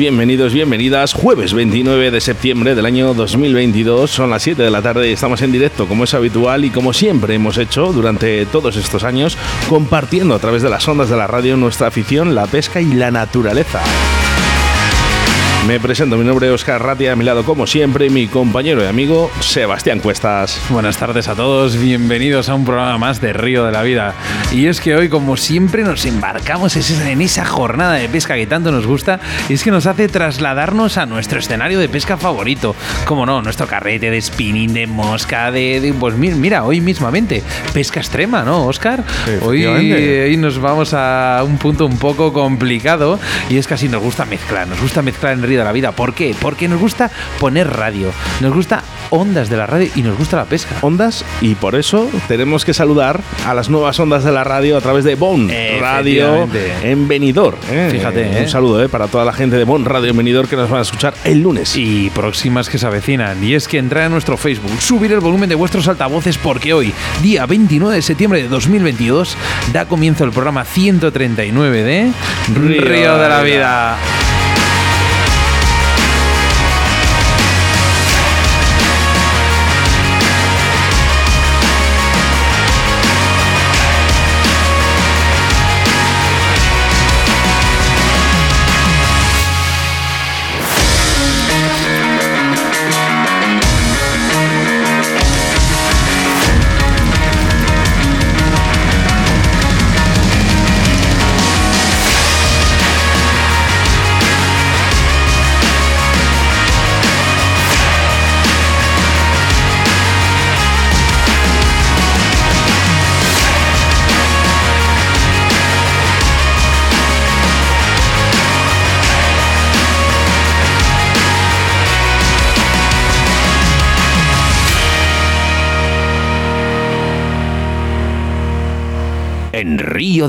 Bienvenidos, bienvenidas. Jueves 29 de septiembre del año 2022. Son las 7 de la tarde y estamos en directo como es habitual y como siempre hemos hecho durante todos estos años, compartiendo a través de las ondas de la radio nuestra afición, la pesca y la naturaleza. Me presento, mi nombre es Oscar Ratia, a mi lado como siempre mi compañero y amigo Sebastián Cuestas. Buenas tardes a todos, bienvenidos a un programa más de Río de la Vida. Y es que hoy, como siempre, nos embarcamos en esa jornada de pesca que tanto nos gusta y es que nos hace trasladarnos a nuestro escenario de pesca favorito. Como no, nuestro carrete de spinning, de mosca, de... pues mira, hoy mismamente, pesca extrema, ¿no, Oscar? Hoy, hoy nos vamos a un punto un poco complicado y es que así nos gusta mezclar, nos gusta mezclar en De la vida. ¿Por qué? Porque nos gusta poner radio, nos gusta ondas de la radio y nos gusta la pesca. Ondas y por eso tenemos que saludar a las nuevas ondas de la radio a través de Bon Radio en Benidorm. ¿eh? Fíjate, un ¿eh? saludo ¿eh? para toda la gente de Bon Radio en Benidorm que nos van a escuchar el lunes. Y próximas que se avecinan. Y es que entrar a nuestro Facebook, subir el volumen de vuestros altavoces porque hoy, día 29 de septiembre de 2022, da comienzo el programa 139 de Río, Río de la Vida.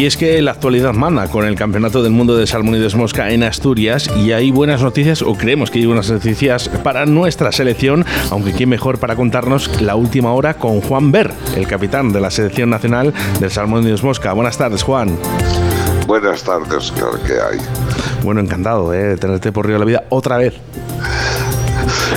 Y es que la actualidad manda con el Campeonato del Mundo de Salmón y Desmosca en Asturias y hay buenas noticias, o creemos que hay buenas noticias para nuestra selección, aunque quién mejor para contarnos la última hora con Juan Ver, el capitán de la selección nacional del Salmón y Desmosca. Buenas tardes, Juan. Buenas tardes, ¿qué hay? Bueno, encantado eh, de tenerte por Río de la Vida otra vez.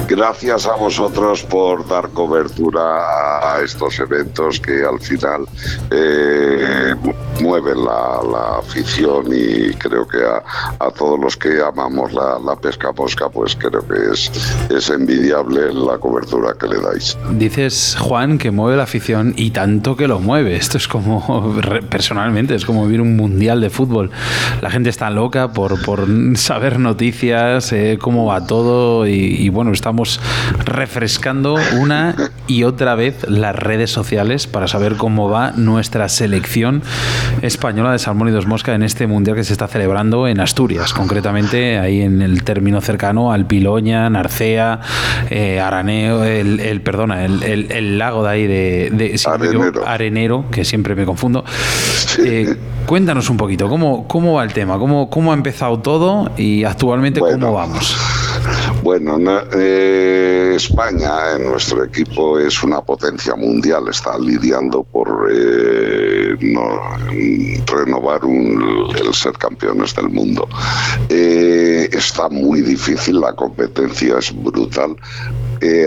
Gracias a vosotros por dar cobertura a estos eventos que al final eh, mueven la, la, afición y creo que a, a todos los que amamos la, la, pesca mosca, pues creo que es, es envidiable la cobertura que le dais. Dices, Juan, que mueve la afición y tanto que lo mueve. Esto es como, personalmente, es como vivir un mundial de fútbol. La gente está loca por, por saber noticias, eh, cómo va todo y, y bueno, estamos refrescando una y otra vez las redes sociales para saber cómo va nuestra selección española de salmón y dos mosca en este mundial que se está celebrando en Asturias, concretamente ahí en el término cercano al Piloña, Narcea, eh, Araneo, el, el perdona, el, el, el, lago de ahí de, de si Arenero. Digo, Arenero, que siempre me confundo. Eh, cuéntanos un poquito, ¿cómo, cómo va el tema? ¿Cómo, ¿Cómo ha empezado todo y actualmente bueno. cómo vamos? Bueno, eh, España en nuestro equipo es una potencia mundial, está lidiando por eh, no, renovar un, el ser campeones del mundo. Eh, está muy difícil, la competencia es brutal.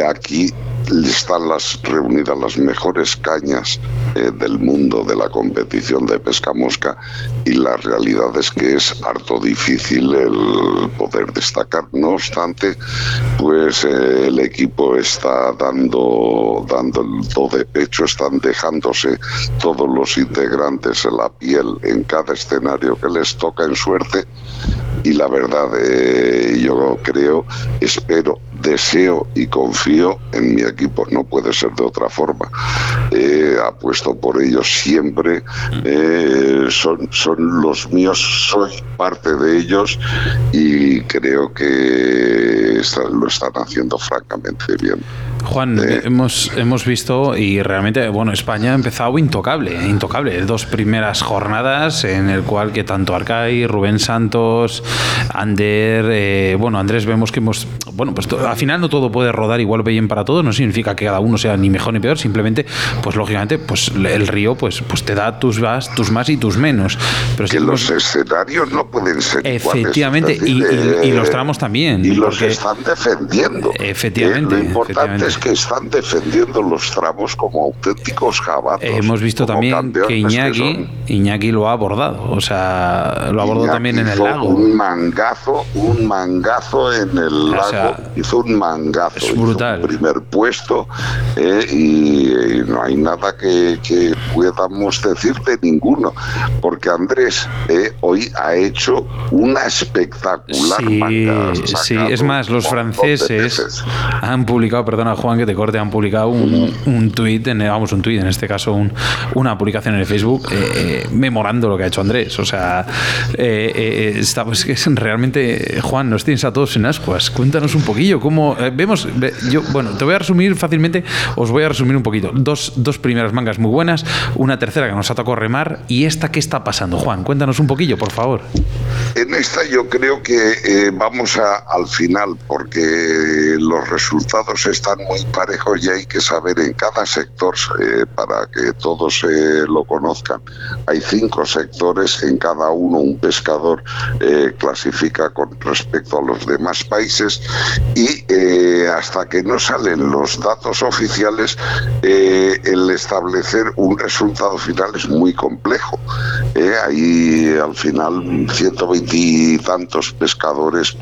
Aquí están las reunidas las mejores cañas eh, del mundo de la competición de pesca mosca y la realidad es que es harto difícil el poder destacar. No obstante, pues eh, el equipo está dando, dando el do de pecho, están dejándose todos los integrantes en la piel en cada escenario que les toca en suerte y la verdad eh, yo creo, espero, deseo y confío en mi equipo, no puede ser de otra forma. Eh, apuesto por ellos siempre, eh, son, son los míos, soy parte de ellos y creo que lo están haciendo francamente bien. Juan, hemos, hemos visto y realmente, bueno, España ha empezado intocable, intocable. Dos primeras jornadas en el cual que tanto Arcai, Rubén Santos, Ander, eh, bueno, Andrés vemos que hemos, bueno, pues al final no todo puede rodar igual bien para todos, no significa que cada uno sea ni mejor ni peor, simplemente, pues lógicamente, pues el río, pues, pues te da tus más, tus más y tus menos. Pero que los escenarios no pueden ser Efectivamente, y, los tramos también. Y los están defendiendo. Efectivamente. lo importante es que están defendiendo los tramos como auténticos jabatos. Hemos visto también que Iñaki, Iñaki lo ha abordado, o sea, lo abordó también en el lago. Un mangazo, un mangazo en el lago, hizo un mangazo. Es brutal. primer puesto eh, y, no hay nada que, que, podamos decir de ninguno, porque Andrés eh, hoy ha hecho una espectacular sí, Sí, es más, los franceses han publicado, perdona Juan, que te corte, han publicado un, un tuit, en, vamos, un tuit, en este caso un, una publicación en el Facebook, eh, eh, memorando lo que ha hecho Andrés. O sea, eh, está, pues, que es realmente, Juan, nos tienes a todos en ascuas. Cuéntanos un poquillo cómo vemos. Yo, bueno, te voy a resumir fácilmente, os voy a resumir un poquito. Dos, dos primeras mangas muy buenas, una tercera que nos ha tocado remar, y esta, ¿qué está pasando? Juan, cuéntanos un poquillo, por favor. En esta yo creo que vamos a, al final, porque los resultados están muy parejo y hay que saber en cada sector, eh, para que todos eh, lo conozcan, hay cinco sectores, en cada uno un pescador eh, clasifica con respecto a los demás países y hasta que no salen los datos oficiales, el establecer un resultado final es muy complejo. hay al final 120 y tantos pescadores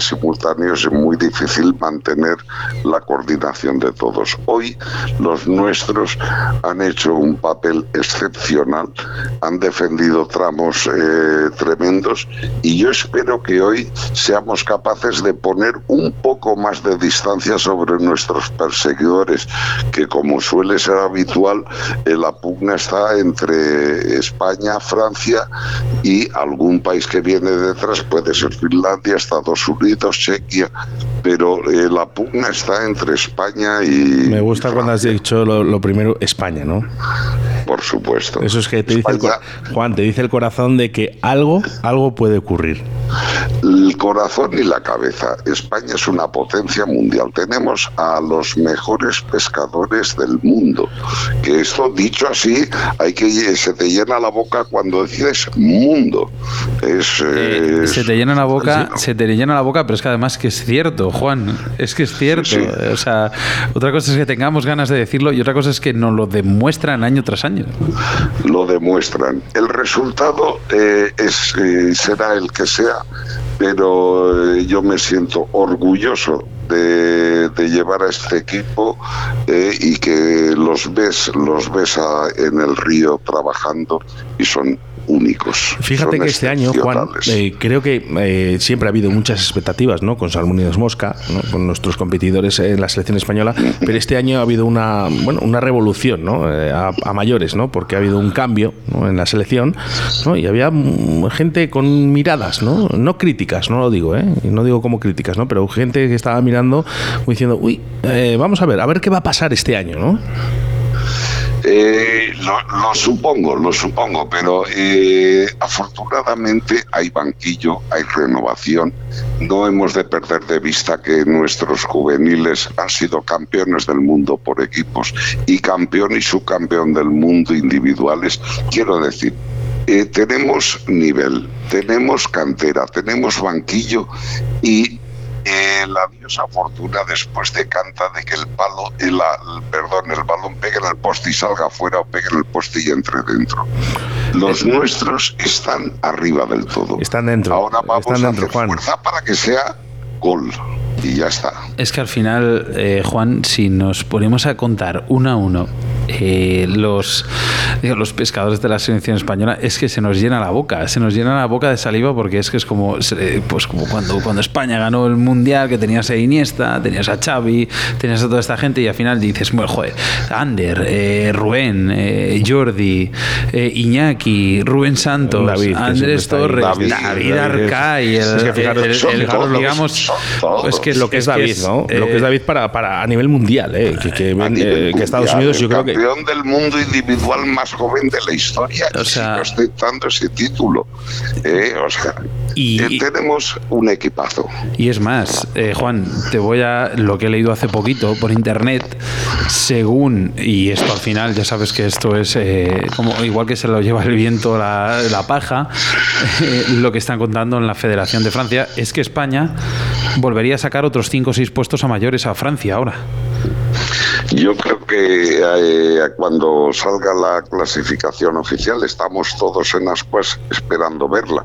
simultáneos, es muy difícil mantener la coordinación de todos. Hoy los nuestros han hecho un papel excepcional, han defendido tramos eh, tremendos y yo espero que hoy seamos capaces de poner un poco más de distancia sobre nuestros perseguidores, que como suele ser habitual, eh, la pugna está entre España, Francia y algún país que viene detrás, puede ser Finlandia, Estados Unidos, Chequia, pero eh, la pugna está entre España y... Me gusta cuando has dicho lo, primero, España, ¿no? Por supuesto. Eso es que te dice el, Juan, te dice el corazón de que algo, algo puede ocurrir. El corazón y la cabeza. España es una potencia mundial. Tenemos a los mejores pescadores del mundo. Que esto dicho así, hay que se te llena la boca cuando dices mundo. Es, eh, se te llena la boca, se te llena la boca, pero es que además que es cierto, Juan. Es que es cierto. O sea, otra cosa es que tengamos ganas de decirlo y otra cosa es que nos lo demuestran año tras año. Lo demuestran. El resultado eh, es, eh, será el que sea, pero eh, yo me siento orgulloso de, llevar a este equipo y que los ves, los ves en el río trabajando y son únicos. Fíjate que este año, Juan, eh, creo que eh, siempre ha habido muchas expectativas ¿no? con Salmónidas Mosca, con nuestros competidores en la selección española, pero este año ha habido una, bueno, una revolución ¿no? Eh, a, mayores, ¿no? porque ha habido un cambio en la selección ¿no? y había gente con miradas, no, no críticas, no lo digo, ¿eh? no digo como críticas, ¿no? pero gente que estaba mirando diciendo, uy, vamos a ver, a ver qué va a pasar este año. ¿no? Eh, lo, supongo, lo supongo, pero eh, afortunadamente hay banquillo, hay renovación. No hemos de perder de vista que nuestros juveniles han sido campeones del mundo por equipos y campeón y subcampeón del mundo individuales. Quiero decir, eh, tenemos nivel, tenemos cantera, tenemos banquillo y eh, la diosa Fortuna después decanta de que el palo, el, perdón, el balón pegue en el poste y salga afuera o pegue en el poste y entre dentro. Los nuestros están arriba del todo. Están dentro. Ahora vamos están a hacer Juan. fuerza para que sea gol y ya está. Es que al final, eh, Juan, si nos ponemos a contar uno a uno eh, los, digo, los pescadores de la selección española, es que se nos llena la boca, se nos llena la boca de saliva porque es que es como, eh, pues como cuando, cuando España ganó el Mundial, que tenías a Iniesta, tenías a Xavi, tenías a toda esta gente y al final dices, bueno, joder, Ander, eh, Rubén, eh, Jordi, eh, Iñaki, Rubén Santos, David, Andrés. Torres, David, David, Arcay, digamos, es que lo que es, David, ¿no? lo que eh, es David para, para a nivel mundial, ¿eh? que, que, A eh, nivel que Estados mundial, Unidos yo creo que campeón del mundo individual más joven de la historia O sea- sigue ostentando ese título Eh, o sea Y- eh, tenemos un equipazo Y es más, eh, Juan, te voy a lo que he leído hace poquito por internet, según, y esto al final, ya sabes que esto es eh, como igual que se lo lleva el viento la, la paja, eh, lo que están contando en la Federación de Francia es que España volvería a sacar otros 5 o 6 puestos a mayores a Francia ahora. Yo creo que eh, cuando salga la clasificación oficial estamos todos en ascuas esperando verla.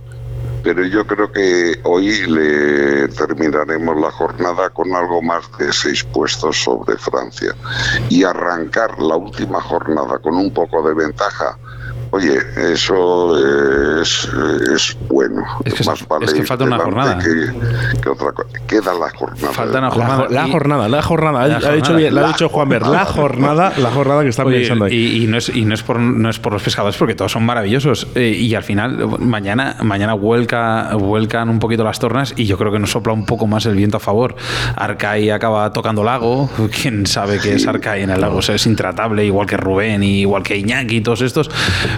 Pero yo creo que hoy le terminaremos la jornada con algo más de seis puestos sobre Francia. Y arrancar la última jornada con un poco de ventaja, oye, eso es, es bueno. Es que- Más vale es que falta una jornada. Que, que otra cosa. Queda la jornada. Falta una La, jornada. jo- la jornada, la jornada, La ha dicho bien, ha dicho Juan Ver, la jornada, la jornada que están Oye, pensando ahí. y, y no es, y no es por no es por los pescadores porque todos son maravillosos Eh, y al final mañana mañana vuelca vuelcan un poquito las tornas y yo creo que nos sopla un poco más el viento a favor Arcai acaba tocando lago quién sabe qué es Arcai en el lago O sea, es intratable igual que Rubén y igual que Iñaki y todos estos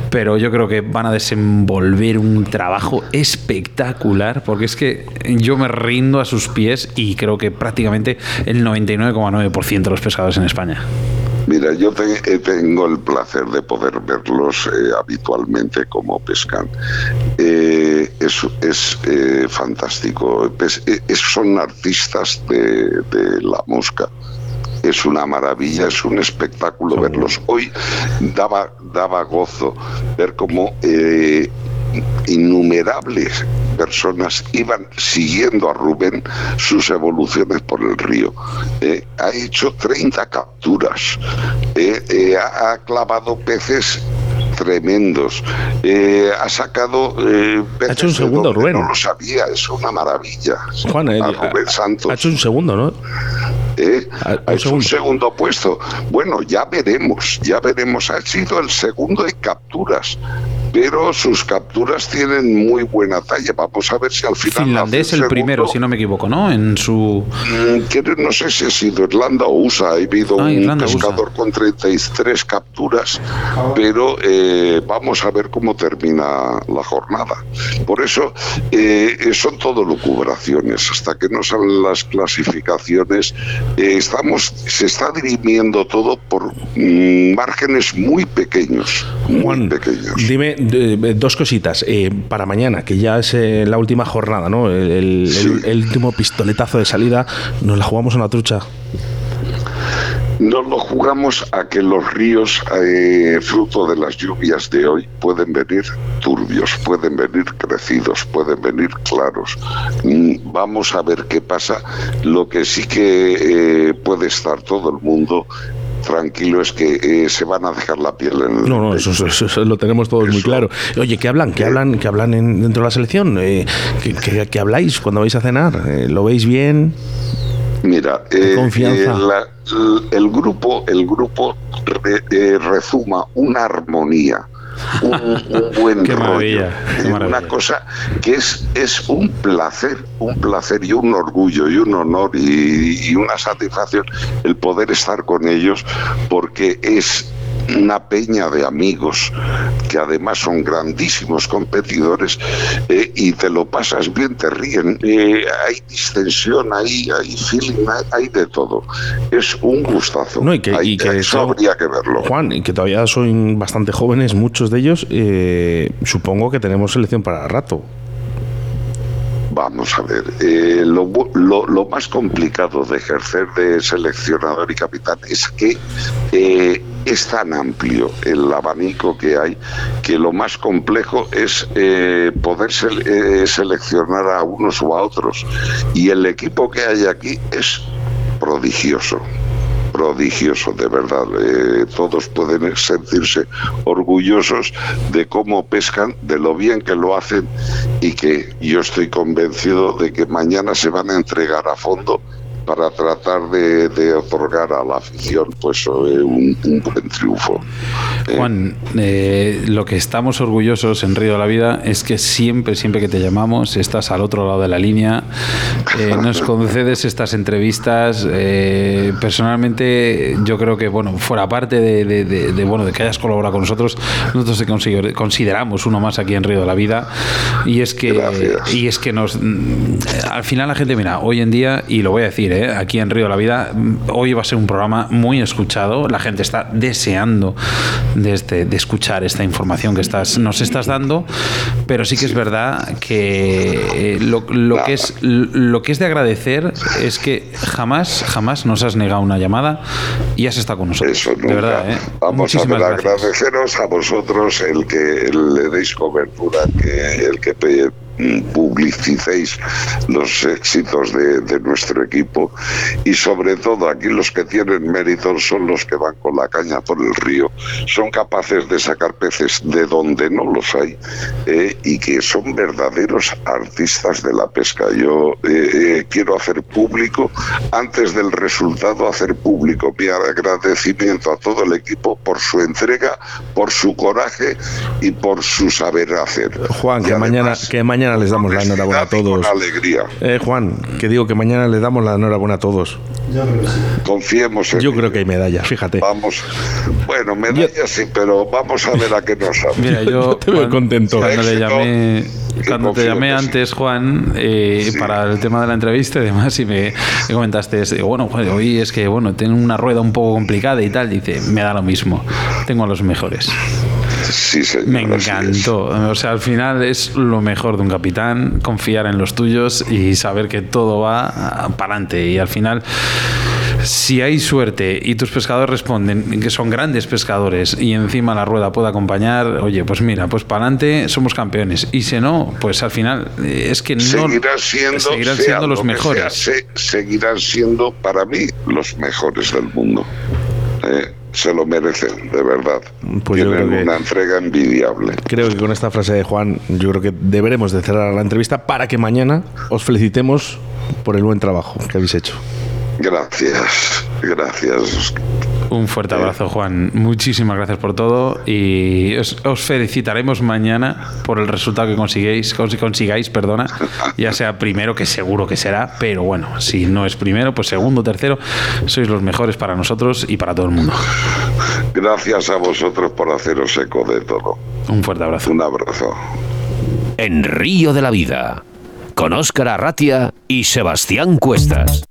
pero yo creo que van a desenvolver un trabajo espectacular porque es que yo me rindo a sus pies y creo que prácticamente el 99,9% de los pescadores en España Mira, yo eh, tengo el placer de poder verlos eh, habitualmente como pescan. Eh, es es eh, fantástico. Pes- eh, es- son artistas de la mosca. Es una maravilla, es un espectáculo verlos. Hoy daba, daba gozo ver cómo eh, innumerables personas iban siguiendo a Rubén sus evoluciones por el río. Eh, ha hecho 30 capturas, eh, ha clavado peces tremendos, eh, ha sacado eh, peces hecho un de segundo, Rubén. No lo sabía, es una maravilla. Juan, a Rubén Santos. ha hecho un segundo, ¿no? ¿eh? Ha un hecho un segundo. segundo puesto. Bueno, ya veremos, ya veremos. Ha sido el segundo en capturas, pero sus capturas tienen muy buena talla. Vamos a ver si al final. Finlandés el segundo. primero, si no me equivoco, ¿no? En su... Mm, no sé si ha sido Irlanda o USA. Ha habido Ah, un Irlanda, USA. pescador con 33 capturas, pero eh, vamos a ver cómo termina la jornada. Por eso eh, son todo lucubraciones. Hasta que no salen las clasificaciones, eh, estamos, se está dirimiendo todo por mm, márgenes muy pequeños. Muy pequeños. dime eh, dos cositas. Eh, para mañana, que ya es eh, la última jornada, ¿no? El, el- Sí. el- el último pistoletazo de salida, nos la jugamos a una trucha. Nos lo jugamos a que los ríos, eh, fruto de las lluvias de hoy, pueden venir turbios, pueden venir crecidos, pueden venir claros. Mm, Vamos a ver qué pasa. Lo que sí que eh, puede estar todo el mundo tranquilo es que eh, se van a dejar la piel en el No, no, eso, eso- eso lo tenemos todos muy claro. Oye, ¿qué hablan? ¿Qué hablan? ¿Qué hablan en- dentro de la selección? Eh, ¿qué, qué- qué habláis cuando vais a cenar? Eh, ¿Lo veis bien? Mira, eh, confianza. eh, la- el grupo, el grupo re- eh, rezuma una armonía, un, un buen Qué rollo, qué maravilla. una cosa que es es un placer, un placer y un orgullo y un honor y, y una satisfacción el poder estar con ellos porque es una peña de amigos que además son grandísimos competidores eh, y te lo pasas bien, te ríen, eh, hay distensión, hay, hay feeling, hay, hay de todo. Es un gustazo. No, y que, Hay- y que eso habría que verlo. Juan, y que todavía son bastante jóvenes, muchos de ellos. eh, supongo que tenemos selección para rato. Vamos a ver, eh, lo, lo, lo, más complicado de ejercer de seleccionador y capitán es que eh, es tan amplio el abanico que hay que lo más complejo es eh, poder se seleccionar a unos o a otros. Y el equipo que hay aquí es prodigioso prodigioso, de verdad. Eh, todos pueden sentirse orgullosos de cómo pescan, de lo bien que lo hacen y que yo estoy convencido de que mañana se van a entregar a fondo para tratar de, otorgar a la afición pues eh, un, buen triunfo. Eh, Juan, eh, lo que estamos orgullosos en Río de la Vida es que siempre, siempre que te llamamos, estás al otro lado de la línea, nos concedes estas entrevistas. personalmente, yo creo que, bueno, fuera parte de, bueno, de que hayas colaborado con nosotros, nosotros te consideramos uno más aquí en Río de la Vida. Y es que, y es que nos, al final la gente, mira, hoy en día, y lo voy a decir, ¿eh? Aquí en Río de la Vida. Hoy va a ser un programa muy escuchado. La gente está deseando de, este, de escuchar esta información que estás, nos estás dando, pero sí que es verdad que eh, lo, que es, lo que es de agradecer es que jamás, jamás nos has negado una llamada y has estado con nosotros. De verdad, ¿eh? Vamos a agradeceros a vosotros el que le deis cobertura, que el que publicicéis los éxitos de, nuestro equipo y sobre todo aquí los que tienen mérito son los que van con la caña por el río, son capaces de sacar peces de donde no los hay eh, y que son verdaderos artistas de la pesca. Yo eh, eh, quiero hacer público, antes del resultado, hacer público mi agradecimiento a todo el equipo por su entrega, por su coraje y por su saber hacer. Juan, que mañana, que mañana les damos la enhorabuena a todos. alegría. Eh, Juan, que digo que mañana les damos la enhorabuena a todos. Confiemos en Yo creo que hay medallas, fíjate. Vamos. Bueno, medallas sí, pero vamos a ver a qué nos sabe. Mira, yo te veo contento. Cuando le llamé, cuando te llamé antes, Juan, eh, para el tema de la entrevista y demás, y me, comentaste, bueno, hoy es que, bueno, tengo una rueda un poco complicada y tal, dice, me da lo mismo, tengo a los mejores. Sí, señor, Me encantó. O sea, al final es lo mejor de un capitán, confiar en los tuyos y saber que todo va para adelante. Y al final si hay suerte y tus pescadores responden que son grandes pescadores y encima la rueda puede acompañar, oye, pues mira, pues para adelante somos campeones. Y si no, pues al final eh, es que no seguirán siendo, seguirán siendo los mejores. seguirán siendo para mí los mejores del mundo. Eh, se lo merecen, de verdad. Pues Tienen una entrega envidiable. Creo que con esta frase de Juan, yo creo que deberemos de cerrar la entrevista para que mañana os felicitemos por el buen trabajo que habéis hecho. Gracias, gracias. Un fuerte abrazo, Juan. Muchísimas gracias por todo y os, felicitaremos mañana por el resultado que consigáis, consigáis, perdona, ya sea primero, que seguro que será, pero bueno, si no es primero, pues segundo, tercero, sois los mejores para nosotros y para todo el mundo. Gracias a vosotros por haceros eco de todo. Un fuerte abrazo. Un abrazo. En Río de la Vida, con Óscar Arratia y Sebastián Cuestas.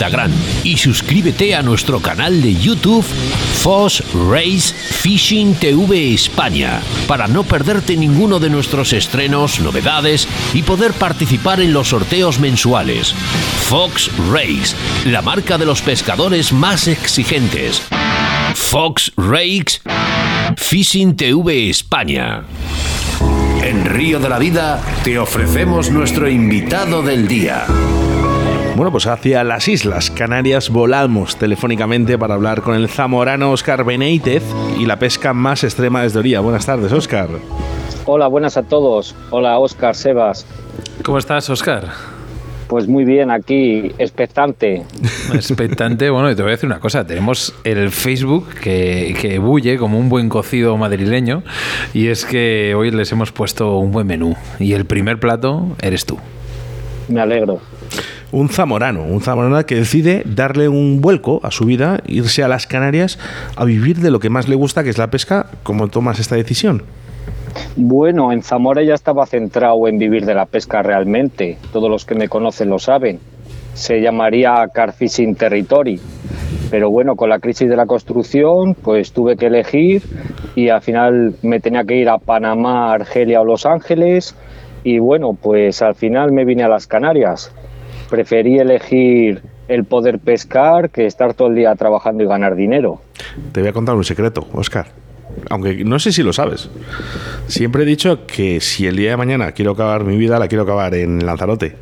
y suscríbete a nuestro canal de YouTube Fox Race Fishing TV España para no perderte ninguno de nuestros estrenos, novedades y poder participar en los sorteos mensuales. Fox Race, la marca de los pescadores más exigentes. Fox Rakes Fishing TV España. En Río de la Vida te ofrecemos nuestro invitado del día. Bueno, pues hacia las Islas Canarias volamos telefónicamente para hablar con el zamorano Oscar Beneítez y la pesca más extrema desde Oría. Buenas tardes, Oscar. Hola, buenas a todos. Hola, Oscar, Sebas. ¿Cómo estás, Oscar? Pues muy bien, aquí, expectante. Expectante, bueno, y te voy a decir una cosa, tenemos el Facebook que, que bulle como un buen cocido madrileño y es que hoy les hemos puesto un buen menú y el primer plato eres tú. me alegro. Un zamorano, un zamorano que decide darle un vuelco a su vida, irse a las Canarias a vivir de lo que más le gusta, que es la pesca. ¿Cómo tomas esta decisión? Bueno, en Zamora ya estaba centrado en vivir de la pesca realmente. Todos los que me conocen lo saben. Se llamaría Car Fishing Territory. Pero bueno, con la crisis de la construcción, pues tuve que elegir y al final me tenía que ir a Panamá, Argelia o Los Ángeles. Y bueno, pues al final me vine a las Canarias. Preferí elegir el poder pescar que estar todo el día trabajando y ganar dinero. Te voy a contar un secreto, Oscar aunque no sé si lo sabes. Siempre he dicho que si el día de mañana quiero acabar mi vida, la quiero acabar en Lanzarote.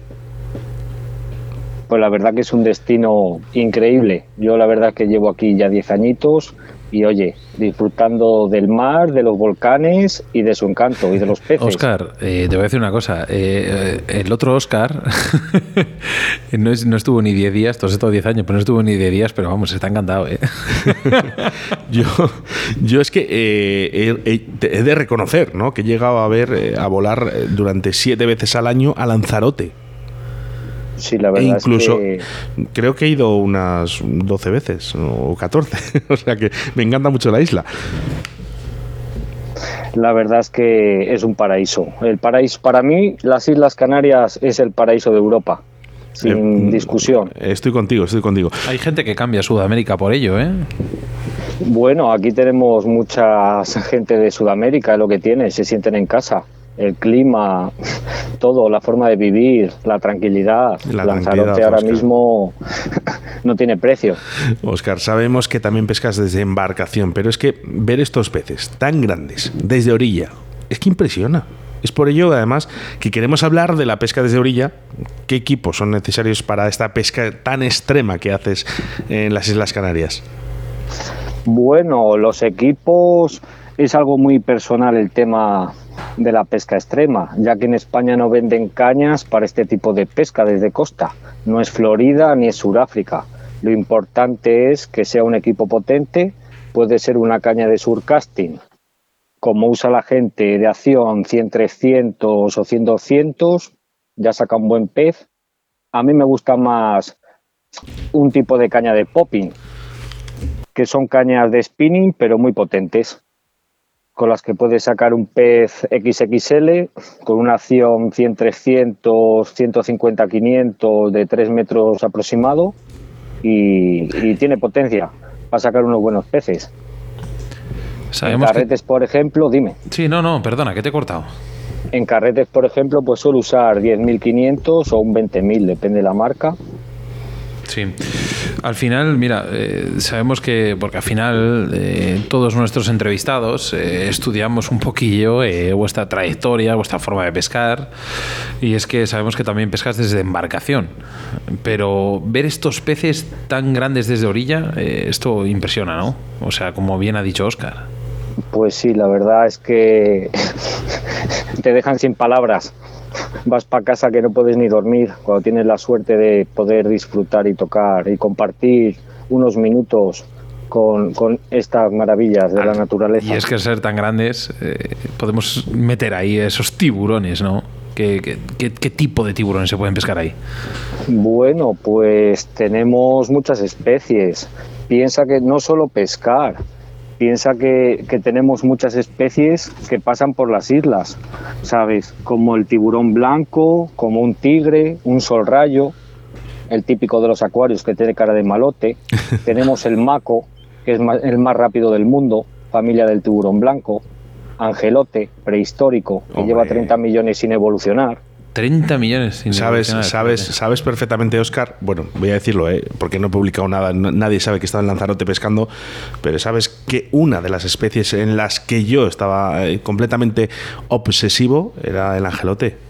Pues la verdad que es un destino increíble. Yo la verdad que llevo aquí ya 10 añitos y oye, disfrutando del mar, de los volcanes y de su encanto y de los peces. Oscar, eh, te voy a decir una cosa. Eh, eh, el otro Oscar no, estuvo ni 10 días, todos estos 10 años, pero no estuvo ni 10 días, pero vamos, está encantado. yo, yo es que he, de reconocer ¿no? que he llegado a ver, a volar durante 7 veces al año a Lanzarote. Sí, la verdad incluso es que... creo que he ido unas 12 veces o 14. o sea que me encanta mucho la isla. La verdad es que es un paraíso. El paraíso para mí, las Islas Canarias es el paraíso de Europa. Sin eh, discusión. Estoy contigo, estoy contigo. Hay gente que cambia a Sudamérica por ello, ¿eh? Bueno, aquí tenemos mucha gente de Sudamérica, es lo que tiene, se sienten en casa el clima, todo, la forma de vivir, la tranquilidad. La Lanzarote ahora mismo no tiene precio. Oscar, sabemos que también pescas desde embarcación, pero es que ver estos peces tan grandes desde orilla, es que impresiona. Es por ello, además, que queremos hablar de la pesca desde orilla. ¿Qué equipos son necesarios para esta pesca tan extrema que haces en las Islas Canarias? Bueno, los equipos es algo muy personal el tema de la pesca extrema, ya que en España no venden cañas para este tipo de pesca desde costa. No es Florida ni es Sudáfrica. Lo importante es que sea un equipo potente, puede ser una caña de surcasting, como usa la gente de acción 100-300 o 100-200, ya saca un buen pez. A mí me gusta más un tipo de caña de popping, que son cañas de spinning pero muy potentes con las que puedes sacar un pez XXL con una acción 100-300, 150-500 de 3 metros aproximado y, tiene potencia para sacar unos buenos peces. en carretes, por ejemplo, dime. Sí, no, no, perdona, que te he cortado. En carretes, por ejemplo, pues suelo usar 10.500 o un 20.000, depende de la marca. Sí. Al final, mira, eh, sabemos que, porque al final eh, todos nuestros entrevistados eh, estudiamos un poquillo vuestra trayectoria, vuestra forma de pescar, y es que sabemos que también pescas desde embarcación, pero ver estos peces tan grandes desde orilla, esto impresiona, ¿no? O sea, como bien ha dicho Oscar. Pues sí, la verdad es que te dejan sin palabras vas para casa que no puedes ni dormir, cuando tienes la suerte de poder disfrutar y tocar y compartir unos minutos con, estas maravillas de la naturaleza. Y es que ser tan grandes, eh, podemos meter ahí esos tiburones, ¿no? ¿Qué, qué, tipo de tiburones se pueden pescar ahí? Bueno, pues tenemos muchas especies. Piensa que no solo pescar, piensa que, tenemos muchas especies que pasan por las islas, ¿sabes? Como el tiburón blanco, como un tigre, un sol rayo, el típico de los acuarios que tiene cara de malote. tenemos el maco, que es el más rápido del mundo, familia del tiburón blanco. Angelote, prehistórico, que lleva 30 millones sin evolucionar. 30 millones. sabes, sabes, sabes perfectamente, Oscar. Bueno, voy a decirlo, ¿eh? porque no he publicado nada. nadie sabe que estaba en Lanzarote pescando, pero sabes que una de las especies en las que yo estaba eh, completamente obsesivo era el angelote.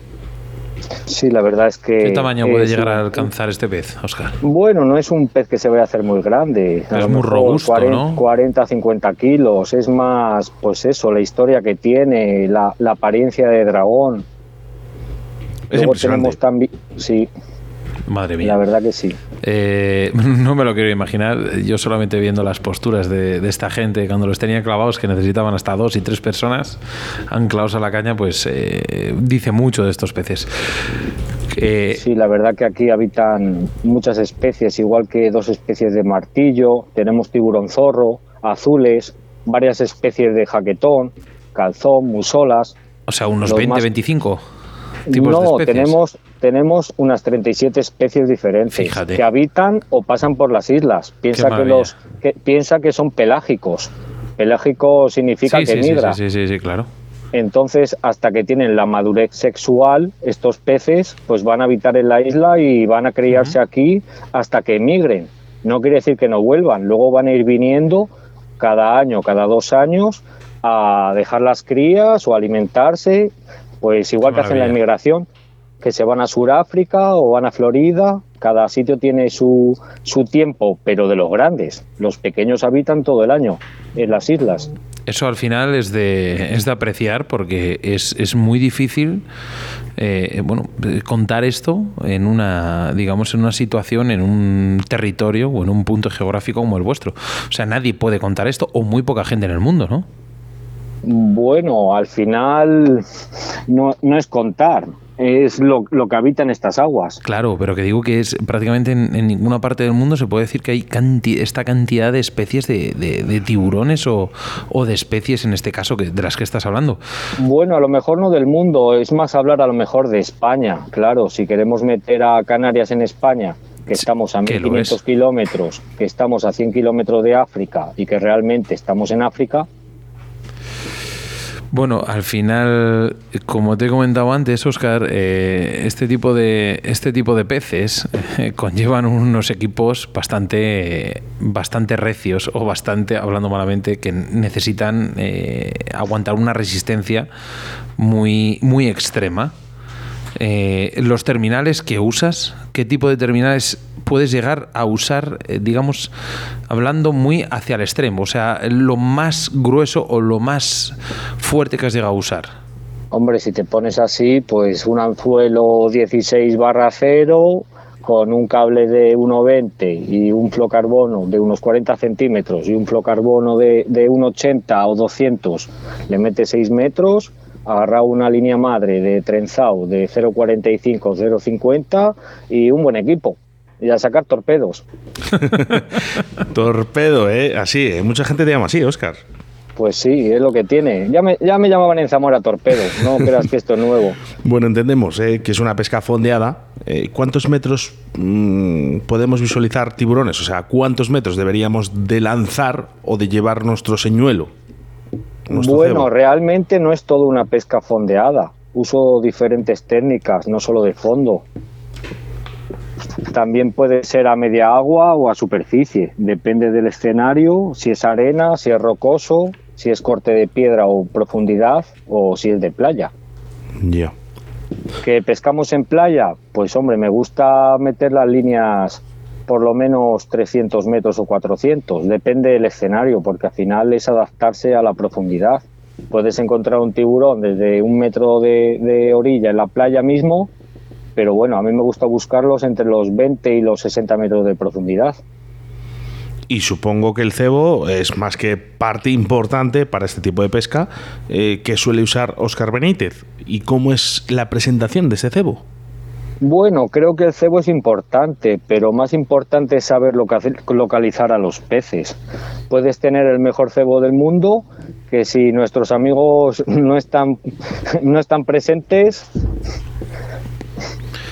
Sí, la verdad es que. ¿Qué tamaño puede llegar a alcanzar este pez, Oscar? Bueno, no es un pez que se vaya a hacer muy grande. es muy robusto, 40, ¿no? 40, 50 kilos. Es más, pues eso, la historia que tiene, la, la apariencia de dragón. Es Luego tenemos también. Sí. Madre mía. La verdad que sí. Eh, no me lo quiero imaginar. Yo solamente viendo las posturas de, esta gente cuando los tenían clavados, que necesitaban hasta dos y tres personas anclados a la caña, pues eh, dice mucho de estos peces. Eh, sí, la verdad que aquí habitan muchas especies, igual que dos especies de martillo, tenemos tiburón zorro, azules, varias especies de jaquetón, calzón, musolas. O sea, unos 20, 25 tipos no, de especies. tenemos tenemos unas 37 especies diferentes que habitan o pasan por las islas. Piensa que los que, piensa que son pelágicos. Pelágico significa que migra. Sí, sí, sí, claro. Entonces, hasta que tienen la madurez sexual, estos peces pues van a habitar en la isla y van a criarse aquí hasta que emigren. No quiere decir que no vuelvan, luego van a ir viniendo cada año, cada dos años, a dejar las crías o alimentarse, pues igual que hacen la inmigración, que se van a Sudáfrica o van a Florida, cada sitio tiene su, su tiempo, pero de los grandes, los pequeños habitan todo el año en las islas. Eso al final es de, es de apreciar porque es, es muy difícil eh, bueno, contar esto en una, digamos, en una situación, en un territorio o en un punto geográfico como el vuestro. O sea, nadie puede contar esto o muy poca gente en el mundo, ¿no? Bueno, al final no, no es contar, es lo, que habita en estas aguas. Claro, pero que digo que es prácticamente en, ninguna parte del mundo se puede decir que hay esta cantidad de especies de, tiburones o, de especies, en este caso, de las que estás hablando. Bueno, a lo mejor no del mundo, es más hablar a lo mejor de España. Claro, si queremos meter a Canarias en España, que estamos a 1500 kilómetros, que estamos a 100 kilómetros de África y que realmente estamos en África, bueno, al final, como te he comentado antes, Oscar, eh, este tipo de este tipo de peces eh, conllevan unos equipos bastante bastante recios o bastante, hablando malamente, que necesitan eh, aguantar una resistencia muy muy extrema. los terminales que usas, ¿qué tipo de terminales puedes llegar a usar, eh, digamos, hablando muy hacia el extremo? O sea, lo más grueso o lo más fuerte que has llegado a usar. Hombre, si te pones así, pues un anzuelo 16 barra 0 con un cable de 1,20 y un flocarbono de unos 40 centímetros y un flocarbono de, de 1,80 o 200, le metes 6 metros, agarra una línea madre de trenzado de 0,45, 0,50 y un buen equipo y a sacar torpedos. Torpedo, ¿eh? Así, ¿eh? mucha gente te llama así, Oscar. Pues sí, es lo que tiene. Ya me, ya me llamaban en Zamora torpedo, no creas que esto es nuevo. Bueno, entendemos ¿eh? que es una pesca fondeada. Eh, ¿Cuántos metros mm, podemos visualizar tiburones? O sea, ¿cuántos metros deberíamos de lanzar o de llevar nuestro señuelo? bueno, realmente no es todo una pesca fondeada. Uso diferentes técnicas, no solo de fondo. También puede ser a media agua o a superficie, depende del escenario, si es arena, si es rocoso, si es corte de piedra o profundidad o si es de playa. Ya. ¿Que pescamos en playa? Pues hombre, me gusta meter las líneas por lo menos 300 metros o 400, depende del escenario, porque al final es adaptarse a la profundidad. Puedes encontrar un tiburón desde un metro de orilla en la playa mismo pero bueno, a mí me gusta buscarlos entre los 20 y los 60 metros de profundidad. Y supongo que el cebo es más que parte importante para este tipo de pesca eh, que suele usar Oscar Benítez. ¿Y cómo es la presentación de ese cebo? Bueno, creo que el cebo es importante, pero más importante es saber localizar a los peces. Puedes tener el mejor cebo del mundo, que si nuestros amigos no están, no están presentes,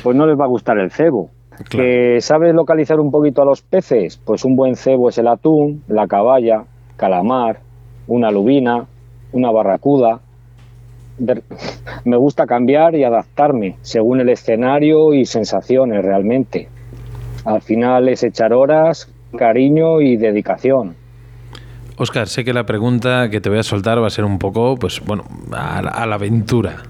pues no les va a gustar el cebo. ¿Que sabes localizar un poquito a los peces? Pues un buen cebo es el atún, la caballa, calamar, una lubina, una barracuda. Me gusta cambiar y adaptarme según el escenario y sensaciones realmente. Al final es echar horas, cariño y dedicación. Oscar, sé que la pregunta que te voy a soltar va a ser un poco, pues bueno, a la aventura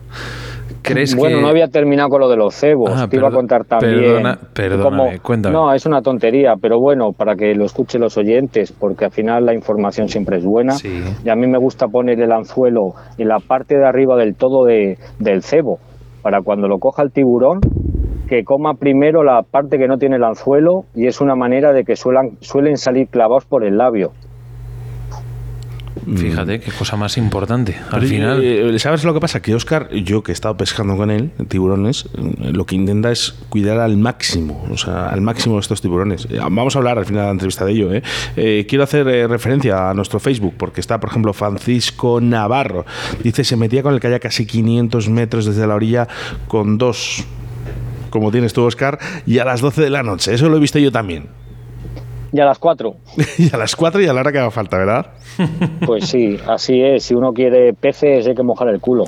bueno, no había terminado con lo de los cebos. Ah, te iba a contar también. Perdona, cuéntame. No, es una tontería, pero bueno, para que lo escuchen los oyentes, porque al final la información siempre es buena. Y a mí me gusta poner el anzuelo en la parte de arriba del todo de, del cebo, para cuando lo coja el tiburón, que coma primero la parte que no tiene el anzuelo, y es una manera de que suelan, suelen salir clavados por el labio. Fíjate, qué cosa más importante. Al Pero, final. eh, ¿Sabes lo que pasa? Que Oscar, yo que he estado pescando con él, tiburones, eh, lo que intenta es cuidar al máximo, o sea, al máximo estos tiburones. Eh, Vamos a hablar al final de la entrevista de ello. ¿eh? Eh, quiero hacer eh, referencia a nuestro Facebook, porque está, por ejemplo, Francisco Navarro. Dice, se metía con el kayak casi 500 metros desde la orilla con dos, como tienes tú, Oscar, y a las 12 de la noche. Eso lo he visto yo también. Y a las 4. y a las 4 y a la hora que haga falta, ¿verdad? Pues sí, así es. Si uno quiere peces hay que mojar el culo.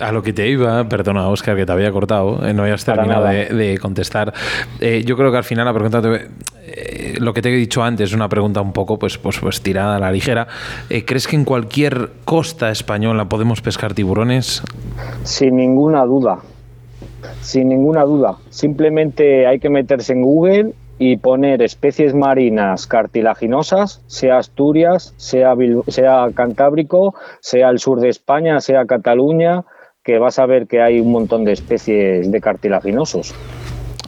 A lo que te iba, perdona Oscar que te había cortado, eh, no habías terminado de, de contestar. Eh, yo creo que al final la pregunta, te- eh, lo que te he dicho antes, es una pregunta un poco pues, pues, pues tirada a la ligera. Eh, ¿Crees que en cualquier costa española podemos pescar tiburones? Sin ninguna duda. Sin ninguna duda. Simplemente hay que meterse en Google y poner especies marinas cartilaginosas, sea Asturias, sea, Bil- sea Cantábrico, sea el sur de España, sea Cataluña, que vas a ver que hay un montón de especies de cartilaginosos.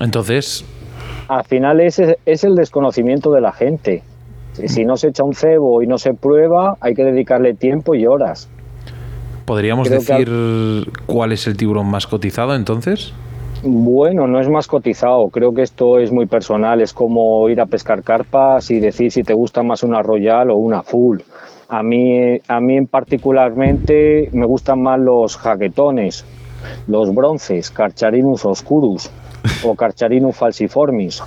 Entonces, Al final ese es el desconocimiento de la gente. Si- no se echa un cebo y no se prueba, hay que dedicarle tiempo y horas. ¿podríamos Creo que decir cuál es el tiburón más cotizado entonces? Bueno, no es más cotizado. Creo que esto es muy personal. Es como ir a pescar carpas y decir si te gusta más una royal o una full. A mí, a mí en particularmente me gustan más los jaquetones, los bronces, Carcharinus oscurus o Carcharinus falciformis.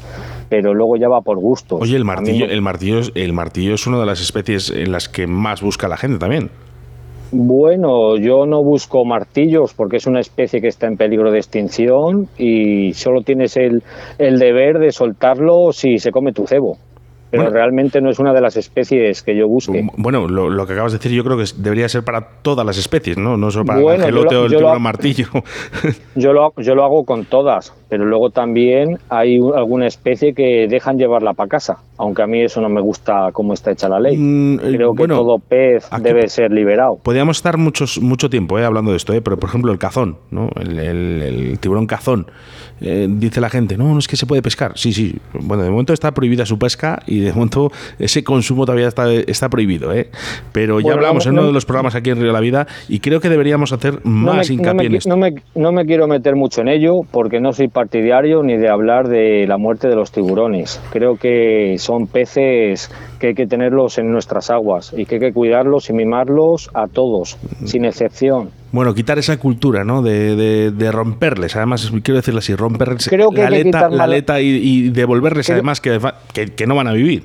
Pero luego ya va por gustos. Oye, el martillo, el martillo, es- el martillo es una de las especies en las que más busca la gente también. Bueno, yo no busco martillos porque es una especie que está en peligro de extinción y solo tienes el, el deber de soltarlo si se come tu cebo. Pero Bueno. realmente no es una de las especies que yo busque. Bueno, lo, lo que acabas de decir yo creo que debería ser para todas las especies, ¿no? No solo para Bueno, el angelote o el tiburón martillo. Yo lo, yo lo hago con todas, pero luego también hay alguna especie que dejan llevarla para casa, aunque a mí eso no me gusta cómo está hecha la ley. Mm, eh, Creo que bueno, todo pez debe ser liberado. Podríamos estar muchos, mucho tiempo eh, hablando de esto, eh, pero por ejemplo el cazón, ¿no? el, el- el tiburón cazón. Eh, dice la gente, no, no es que se puede pescar. Sí, sí. Bueno, de momento está prohibida su pesca y de momento ese consumo todavía está, está prohibido. ¿eh? Pero ya Bueno, hablamos no- en uno no- de los programas aquí en Río de la Vida y creo que deberíamos hacer No más me, no, hincapié me, en esto. no me- no me quiero meter mucho en ello porque no soy partidario ni de hablar de la muerte de los tiburones. Creo que son peces que hay que tenerlos en nuestras aguas y que hay que cuidarlos y mimarlos a todos, sin excepción. Bueno, quitar esa cultura, ¿no? De, de- de romperles, además, quiero decirlo así, romperles Creo que la aleta, la aleta y, y devolverles Creo- además que, que no van a vivir.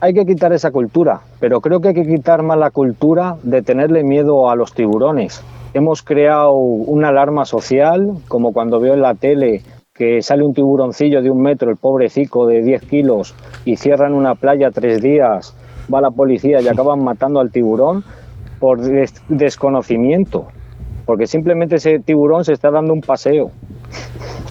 Hay que quitar esa cultura, pero creo que hay que quitar más la cultura de tenerle miedo a los tiburones. Hemos creado una alarma social, como cuando veo en la tele que sale un tiburoncillo de un metro, el pobrecico de 10 kilos, y cierran una playa tres días, va la policía y acaban matando al tiburón por des- desconocimiento, porque simplemente ese tiburón se está dando un paseo,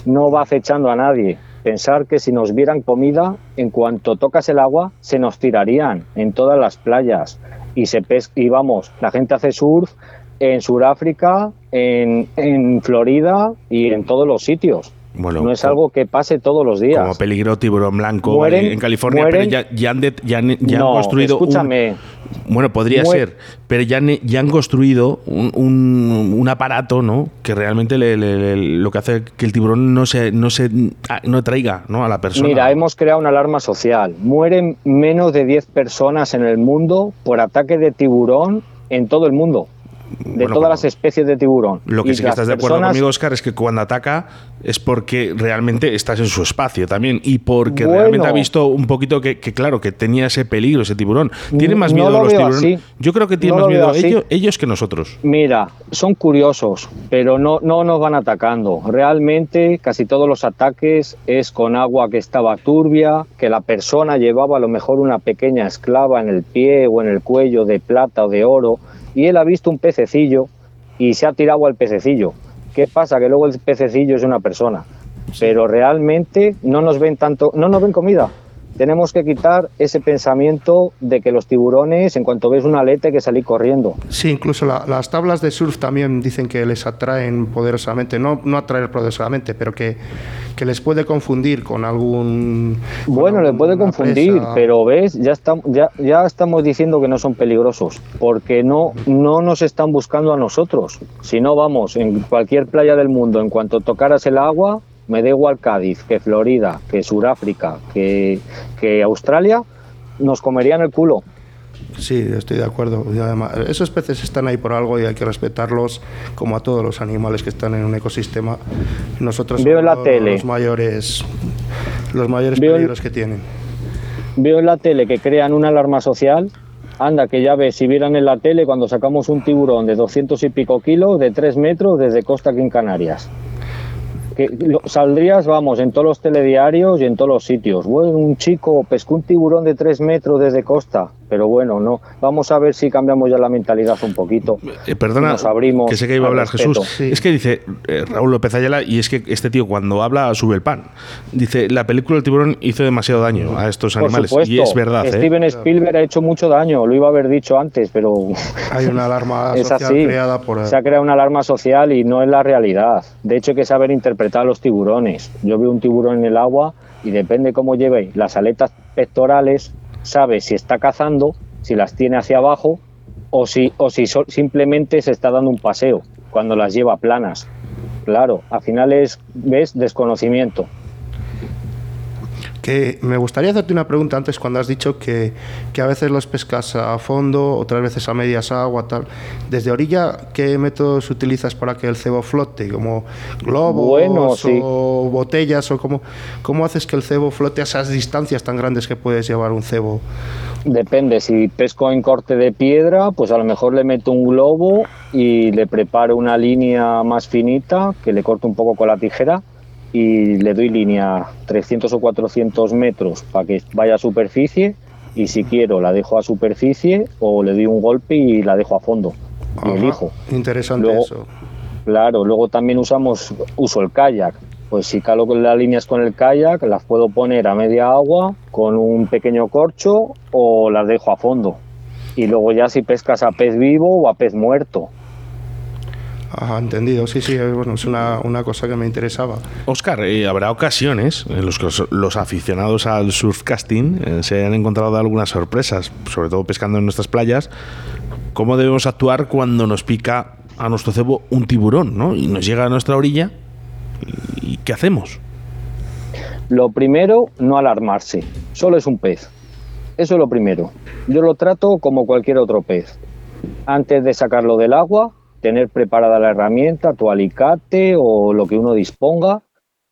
no va acechando a nadie. Pensar que si nos vieran comida, en cuanto tocas el agua, se nos tirarían en todas las playas. Y, se pes y vamos, la gente hace surf en Sudáfrica, en, en Florida y en todos los sitios. Bueno, no es algo que pase todos los días. Como peligro tiburón blanco Mueren- ¿vale? en California, mueren- pero ya, ya han, de- ya han No, un- escúchame. bueno, podría Muer- ser, pero ya han, ya han construido un, un- un aparato, ¿no? Que realmente le- le- le- lo que hace que el tiburón no se, no se, ah, no traiga, ¿no? A la persona. Mira, hemos creado una alarma social. Mueren menos de 10 personas en el mundo por ataque de tiburón en todo el mundo. De Bueno, todas pero las especies de tiburón. Lo que Y sí que estás de acuerdo personas- conmigo, Oscar, es que cuando ataca es porque realmente estás en su espacio también y porque Bueno. realmente ha visto un poquito que, que, claro, que tenía ese peligro ese tiburón. ¿Tiene más No miedo lo a los tiburones? Yo creo que tienen No más miedo así. ellos, ellos que nosotros. Mira, son curiosos, pero no, no nos van atacando. Realmente casi todos los ataques es con agua que estaba turbia, que la persona llevaba a lo mejor una pequeña esclava en el pie o en el cuello de plata o de oro y él ha visto un pececillo y se ha tirado al pececillo. ¿Qué pasa? Que luego el pececillo es una persona. Pero realmente no nos ven tanto, no nos ven comida. Tenemos que quitar ese pensamiento de que los tiburones, en cuanto ves una aleta, hay que salir corriendo. Sí, incluso la- las tablas de surf también dicen que les atraen poderosamente, no, no atraer poderosamente, pero que, que les puede confundir con algún... Bueno, le puede confundir, presa. pero ves, ya, estamos ya, ya estamos diciendo que no son peligrosos, porque no, no nos están buscando a nosotros. Si no, vamos, en cualquier playa del mundo, en cuanto tocaras el agua, me da igual Cádiz, que Florida, que Suráfrica, que, que Australia, nos comerían el culo. Sí, estoy de acuerdo. Además, esos peces están ahí por algo y hay que respetarlos como a todos los animales que están en un ecosistema. Nosotros Veo en la somos tele. los mayores, los mayores Veo peligros que tienen. Veo en la tele que crean una alarma social. Anda, que ya ves, si vieran en la tele cuando sacamos un tiburón de 200 y pico kilos, de 3 metros, desde Costa aquí en Canarias. Que lo- saldrías, vamos, en todos los telediarios y en todos los sitios. Bueno, un chico pescó un tiburón de 3 metros desde Costa. Pero bueno, no. Vamos a ver si cambiamos ya la mentalidad un poquito. Eh, perdona, Nos abrimos que sé que iba a hablar respeto. Jesús. Sí. Es que dice eh, Raúl López Ayala, y es que este tío cuando habla sube el pan. Dice, la película del tiburón hizo demasiado daño a estos Por animales. supuesto, y es verdad, ¿eh? Steven Spielberg ha hecho mucho daño, lo iba a haber dicho antes, pero Hay una alarma es social así. creada por... Se ha creado una alarma social y no es la realidad. De hecho, hay que saber interpretar a los tiburones. Yo veo un tiburón en el agua y depende cómo lleve las aletas pectorales, sabe si está cazando, si las tiene hacia abajo o si, o si simplemente se está dando un paseo cuando las lleva planas. Claro, al final es, ves, desconocimiento. Que me gustaría hacerte una pregunta antes cuando has dicho que, que a veces los pescas a fondo, otras veces a medias agua, tal. Desde orilla, ¿qué métodos utilizas para que el cebo flote? ¿Como globos Bueno, sí. o botellas? o cómo, ¿Cómo haces que el cebo flote a esas distancias tan grandes que puedes llevar un cebo? Depende, si pesco en corte de piedra, pues a lo mejor le meto un globo y le preparo una línea más finita, que le corto un poco con la tijera y le doy línea 300 o 400 metros para que vaya a superficie y si quiero la dejo a superficie o le doy un golpe y la dejo a fondo. Y Ajá, elijo. Interesante Luego- eso. Claro, luego también usamos, uso el kayak. Pues si calo las líneas con el kayak, las puedo poner a media agua con un pequeño corcho o las dejo a fondo. Y luego ya si pescas a pez vivo o a pez muerto. Ajá, entendido. Sí, sí, es, bueno, es una, una cosa que me interesaba. Oscar, eh, habrá ocasiones en las que los, los aficionados al surfcasting eh, se hayan encontrado algunas sorpresas, sobre todo pescando en nuestras playas. ¿Cómo debemos actuar cuando nos pica a nuestro cebo un tiburón ¿no? y nos llega a nuestra orilla? ¿Y y qué hacemos? Lo primero, no alarmarse. Solo es un pez. Eso es lo primero. Yo lo trato como cualquier otro pez. Antes de sacarlo del agua, tener preparada la herramienta, tu alicate o lo que uno disponga,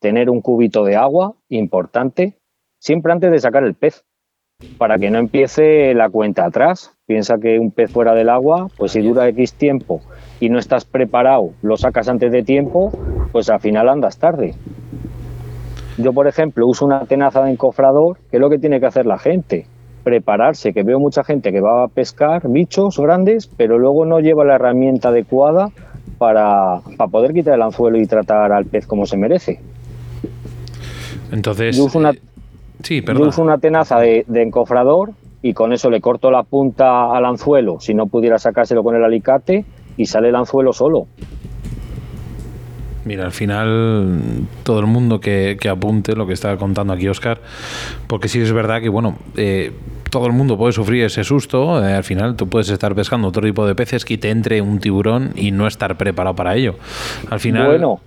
tener un cubito de agua, importante, siempre antes de sacar el pez, para que no empiece la cuenta atrás. Piensa que un pez fuera del agua, pues si dura X tiempo y no estás preparado, lo sacas antes de tiempo, pues al final andas tarde. Yo, por ejemplo, uso una tenaza de encofrador, que es lo que tiene que hacer la gente. Prepararse, que veo mucha gente que va a pescar bichos grandes, pero luego no lleva la herramienta adecuada para, para poder quitar el anzuelo y tratar al pez como se merece. Entonces. Yo uso una- eh, sí, Yo perdón. uso una tenaza de, de encofrador y con eso le corto la punta al anzuelo, si no pudiera sacárselo con el alicate, y sale el anzuelo solo. Mira, al final todo el mundo que, que apunte lo que está contando aquí Oscar, porque sí es verdad que, bueno, eh, todo el mundo puede sufrir ese susto. eh, al final tú puedes estar pescando otro tipo de peces que te entre un tiburón y no estar preparado para ello. Al final. Bueno,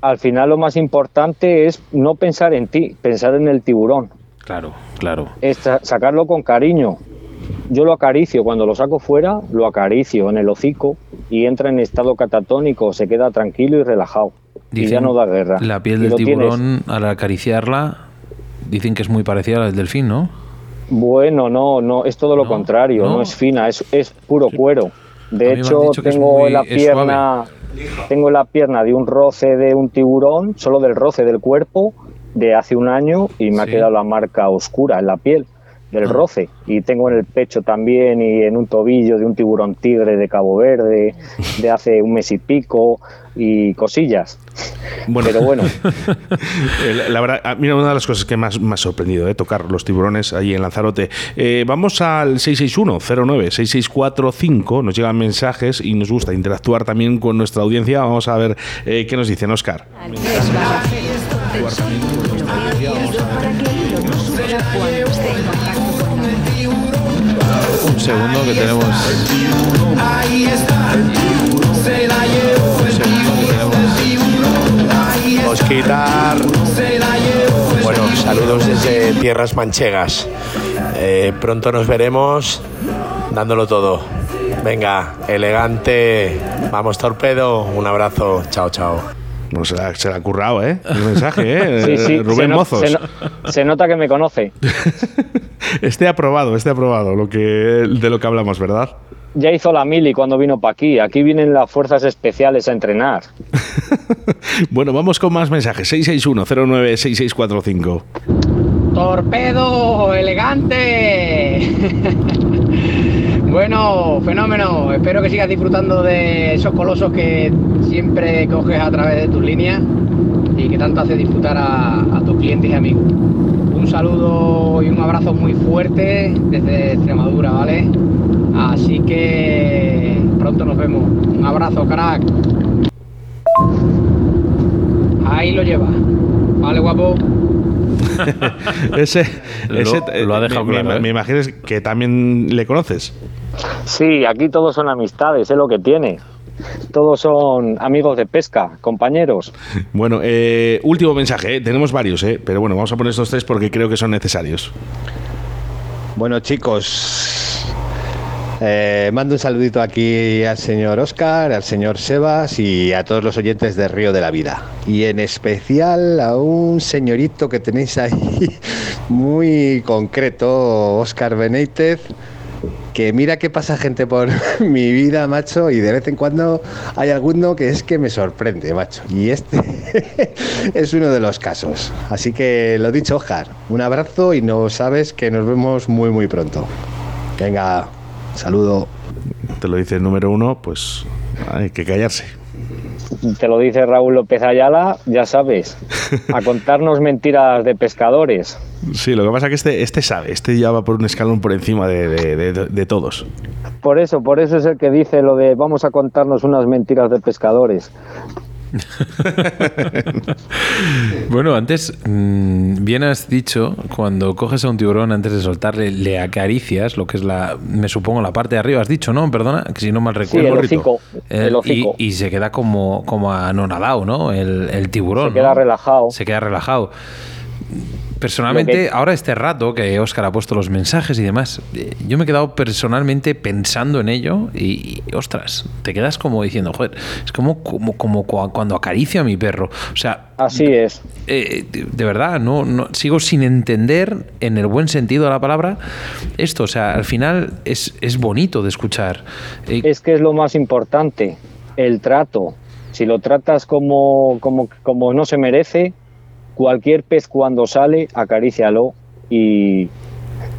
al final lo más importante es no pensar en ti, pensar en el tiburón. Claro, claro. es sa- sacarlo con cariño. Yo lo acaricio, cuando lo saco fuera, lo acaricio en el hocico y entra en estado catatónico, se queda tranquilo y relajado. y ya no da guerra. La piel del tienes. tiburón, al acariciarla, dicen que es muy parecida a la del delfín, ¿no? Bueno, no, no, es todo lo No, contrario, no, no. es fina, es, es puro cuero. De hecho, tengo muy- en la pierna, tengo en la pierna de un roce de un tiburón, solo del roce del cuerpo, de hace un año y me ha quedado la marca oscura en la piel. Del roce. Y tengo en el pecho también y en un tobillo de un tiburón tigre de Cabo Verde de hace un mes y pico y cosillas. Pero bueno. la verdad, ah, mira, una de las cosas que más me ha sorprendido, ¿eh? tocar los tiburones ahí en Lanzarote. Eh, vamos al 661-09-6645, nos llegan mensajes y nos gusta interactuar también con nuestra audiencia. Vamos a ver eh, qué nos dicen, Oscar. Segundo que tenemos. Osquitar. Bueno, saludos desde Tierras Manchegas. Eh, pronto nos veremos dándolo todo. Venga, elegante. Vamos, torpedo. Un abrazo. Chao, chao. No, se, la, se ha currado, ¿eh? El mensaje, ¿eh? Sí, sí, Rubén se, no- Mozos. se no- se nota que me conoce. Este aprobado, este aprobado, lo que, de lo que hablamos, ¿verdad? Ya hizo la mili cuando vino para aquí. Aquí vienen las fuerzas especiales a entrenar. Bueno, vamos con más mensajes. 661-09-6645. Torpedo elegante. Bueno, fenómeno. Espero que sigas disfrutando de esos colosos que siempre coges a través de tus líneas y que tanto hace disfrutar a, a tus clientes y amigos. Un saludo y un abrazo muy fuerte desde Extremadura, ¿vale? Así que pronto nos vemos. Un abrazo, crack. Ahí lo lleva. Vale, guapo. ese, Lo- ese- lo ha dejado me, me- claro, ¿eh? me imagino que también le conoces. Sí, aquí todos son amistades, es lo que tiene. Todos son amigos de pesca, compañeros. Bueno, eh, último mensaje, ¿eh? tenemos varios, ¿eh? pero bueno, vamos a poner estos tres porque creo que son necesarios. Bueno chicos, eh, mando un saludito aquí al señor Oscar, al señor Sebas y a todos los oyentes de Río de la Vida. Y en especial a un señorito que tenéis ahí muy concreto, Oscar Benítez, que mira que pasa gente por mi vida, macho, y de vez en cuando hay alguno que es que me sorprende, macho. Y este es uno de los casos. Así que lo dicho, Oscar, un abrazo y no sabes que nos vemos muy, muy pronto. Venga, saludo. Te lo dice el número uno, pues hay que callarse. Te lo dice Raúl López Ayala, ya sabes, a contarnos mentiras de pescadores. Sí, lo que pasa es que este, este sabe, este ya va por un escalón por encima de, de- de- de todos. Por eso, por eso es el que dice lo de vamos a contarnos unas mentiras de pescadores. Bueno, antes mm, bien has dicho, cuando coges a un tiburón antes de soltarle, le acaricias, lo que es la, me supongo, la parte de arriba, has dicho, ¿no? Perdona, que si no mal Sí, recuerdo. el hocico, Eh, el hocico. Y, y se queda como, como anonadado, ¿no? El, el tiburón. Se queda ¿no? relajado. Se queda relajado. Personalmente, que- ahora este rato que Oscar ha puesto los mensajes y demás, eh, yo me he quedado personalmente pensando en ello y, y, ostras, te quedas como diciendo, joder, es como, como, como cua- cuando acaricio a mi perro. O sea, Así es. eh, de, de verdad, no, no sigo sin entender en el buen sentido de la palabra esto. O sea, al final es, es bonito de escuchar. Eh, Es que es lo más importante, el trato. Si lo tratas como, como, como no se merece, cualquier pez cuando sale, acarícialo y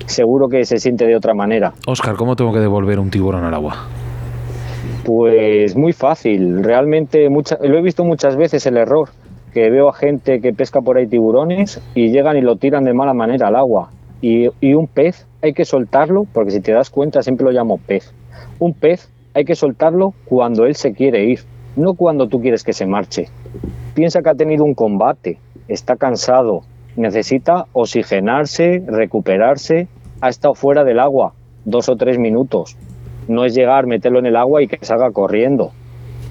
seguro que se siente de otra manera. Oscar, ¿cómo tengo que devolver un tiburón al agua? Pues muy fácil, realmente mucha- lo he visto muchas veces el error, que veo a gente que pesca por ahí tiburones y llegan y lo tiran de mala manera al agua. Y, y un pez hay que soltarlo, porque si te das cuenta siempre lo llamo pez. Un pez hay que soltarlo cuando él se quiere ir, no cuando tú quieres que se marche. Piensa que ha tenido un combate, está cansado, necesita oxigenarse, recuperarse, ha estado fuera del agua dos o tres minutos. No es llegar, meterlo en el agua y que salga corriendo.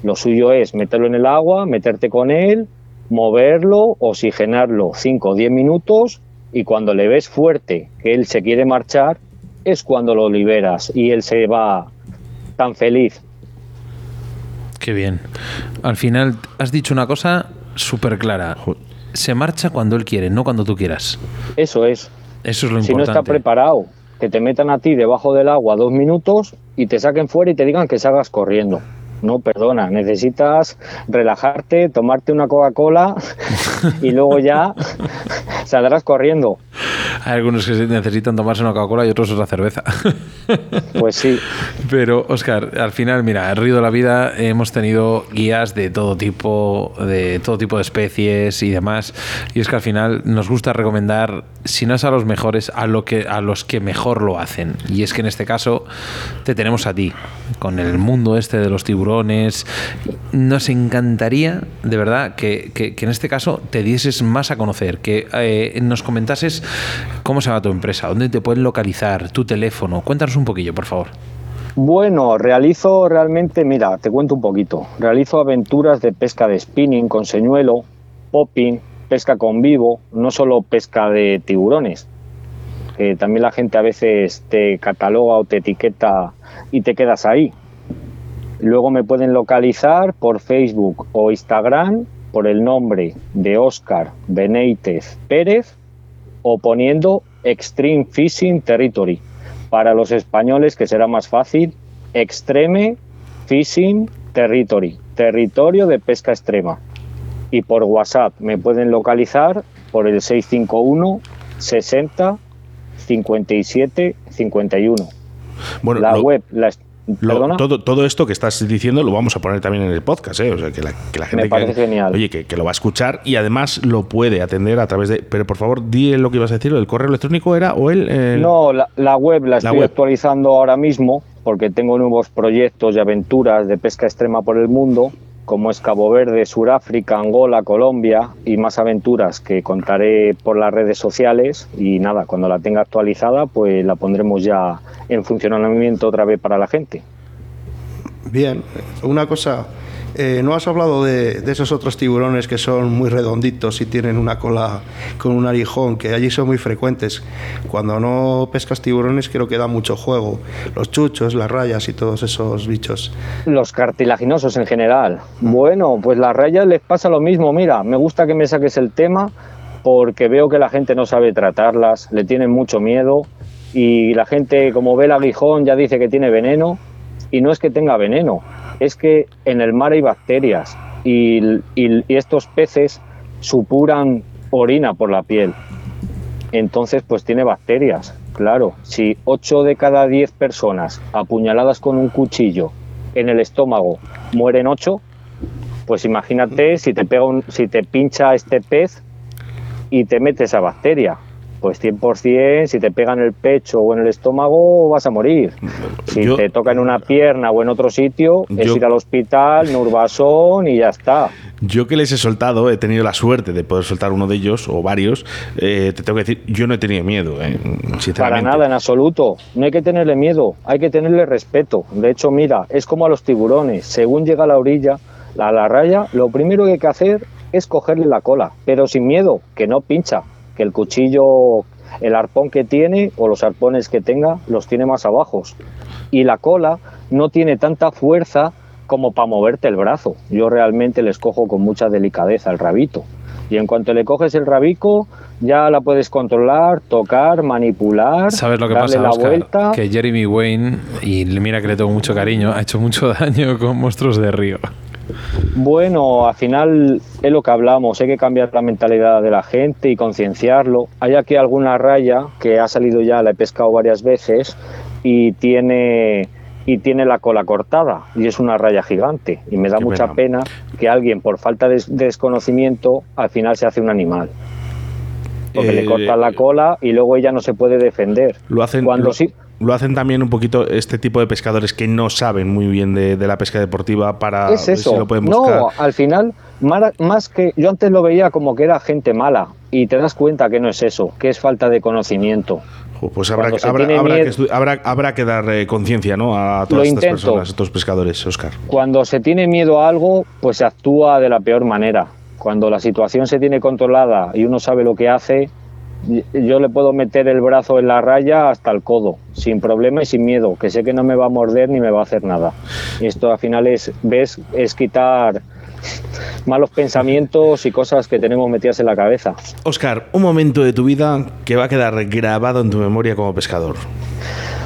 Lo suyo es meterlo en el agua, meterte con él, moverlo, oxigenarlo 5 o 10 minutos y cuando le ves fuerte que él se quiere marchar, es cuando lo liberas y él se va tan feliz. Qué bien. Al final has dicho una cosa súper clara. Se marcha cuando él quiere, no cuando tú quieras. Eso es. Eso es lo Si no está importante. preparado, que te metan a ti debajo del agua dos minutos y te saquen fuera y te digan que salgas corriendo. No, perdona, necesitas relajarte, tomarte una Coca-Cola y luego ya saldrás corriendo. Hay algunos que necesitan tomarse una Coca-Cola y otros otra cerveza. Pues sí. Pero, Oscar, al final, mira, en Río de la Vida hemos tenido guías de todo tipo, de todo tipo de especies y demás. Y es que al final nos gusta recomendar, si no es a los mejores, a, lo que, a los que mejor lo hacen. Y es que en este caso te tenemos a ti, con el mundo este de los tiburones. Nos encantaría, de verdad, que, que- que en este caso te dieses más a conocer, que eh, nos comentases cómo se llama tu empresa, dónde te pueden localizar, tu teléfono. Cuéntanos un poquillo, por favor. Bueno, realizo realmente, mira, te cuento un poquito. Realizo aventuras de pesca de spinning con señuelo, popping, pesca con vivo, no solo pesca de tiburones. Que también la gente a veces te cataloga o te etiqueta y te quedas ahí. Luego me pueden localizar por Facebook o Instagram por el nombre de Oscar Benítez Pérez o poniendo Extreme Fishing Territory. Para los españoles, que será más fácil, Extreme Fishing Territory, territorio de pesca extrema. Y por WhatsApp me pueden localizar por el 651 60 57 51. Bueno, la lo- web, la, Todo, todo esto que estás diciendo lo vamos a poner también en el podcast, ¿eh? O sea, que la, que la gente Me parece que, genial. Oye, que, que lo va a escuchar y además lo puede atender a través de. Pero por favor, di lo que ibas a decir. ¿El correo electrónico era o el.? el- No, la, la web la estoy web. actualizando ahora mismo porque tengo nuevos proyectos y aventuras de pesca extrema por el mundo, como es Cabo Verde, Suráfrica, Angola, Colombia y más aventuras que contaré por las redes sociales y nada, cuando la tenga actualizada pues la pondremos ya en funcionamiento otra vez para la gente. Bien, una cosa, eh, no has hablado de, esos otros tiburones que son muy redonditos y tienen una cola con un arijón, que allí son muy frecuentes. Cuando no pescas tiburones creo que da mucho juego. Los chuchos, las rayas y todos esos bichos. Los cartilaginosos en general. Bueno, pues las rayas les pasa lo mismo. Mira, me gusta que me saques el tema porque veo que la gente no sabe tratarlas, le tienen mucho miedo y la gente como ve el aguijón ya dice que tiene veneno y no es que tenga veneno, es que en el mar hay bacterias y, estos peces supuran orina por la piel. Entonces, pues tiene bacterias. Claro, si 8 de cada 10 personas apuñaladas con un cuchillo en el estómago mueren 8, pues imagínate si te pega un- si te pincha este pez y te mete esa bacteria. Pues 100%, si te pega en el pecho o en el estómago, vas a morir. Si Yo- te toca en una pierna o en otro sitio, es ir al hospital, Nurbasón y ya está. Yo que les he soltado, he tenido la suerte de poder soltar uno de ellos o varios. eh, te tengo que decir, yo no he tenido miedo, eh, sinceramente. Para nada, en absoluto. No hay que tenerle miedo, hay que tenerle respeto. De hecho, mira, es como a los tiburones. Según llega a la orilla, a la raya, lo primero que hay que hacer es cogerle la cola, pero sin miedo, que no pincha, que el cuchillo, el arpón que tiene o los arpones que tenga, los tiene más abajos. Y la cola no tiene tanta fuerza como para moverte el brazo. Yo realmente les cojo con mucha delicadeza el rabito. Y en cuanto le coges el rabico, ya la puedes controlar, tocar, manipular, ¿Sabes lo que darle pasa, la Oscar? vuelta. Que Jeremy Wayne, y mira que le tengo mucho cariño, ha hecho mucho daño con monstruos de río. Bueno, al final es lo que hablamos, hay que cambiar la mentalidad de la gente y concienciarlo. Hay aquí alguna raya que ha salido ya, la he pescado varias veces y tiene y tiene la cola cortada y es una raya gigante y me da Qué mucha pena. pena que alguien por falta de de desconocimiento al final se hace un animal. Porque le Eh, cortan la cola y luego ella no se puede defender. Lo hacen, Cuando lo, sí, lo hacen también un poquito este tipo de pescadores que no saben muy bien de, de la pesca deportiva para es eso. si lo pueden buscar. no, al final, más que yo antes lo veía como que era gente mala y te das cuenta que no es eso, que es falta de conocimiento. Pues habrá, que- habrá, habrá que, miedo- estu- habrá, habrá que dar eh, conciencia ¿no? a todas estas intento. personas, a estos pescadores, Oscar. Cuando se tiene miedo a algo, pues se actúa de la peor manera. Cuando la situación se tiene controlada y uno sabe lo que hace, yo le puedo meter el brazo en la raya hasta el codo, sin problema y sin miedo, que sé que no me va a morder ni me va a hacer nada. Y esto al final es, ves, es quitar malos pensamientos y cosas que tenemos metidas en la cabeza. Oscar, un momento de tu vida que va a quedar grabado en tu memoria como pescador.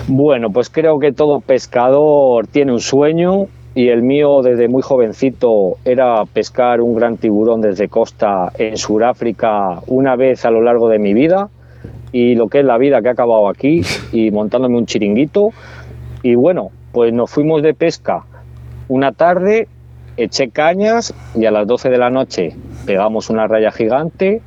Bueno, pues creo que todo pescador tiene un sueño y el mío desde muy jovencito era pescar un gran tiburón desde costa en Sudáfrica una vez a lo largo de mi vida y lo que es la vida que ha acabado aquí y montándome un chiringuito. Y bueno, pues nos fuimos de pesca una tarde, eché cañas y a las 12 de la noche pegamos una raya gigante.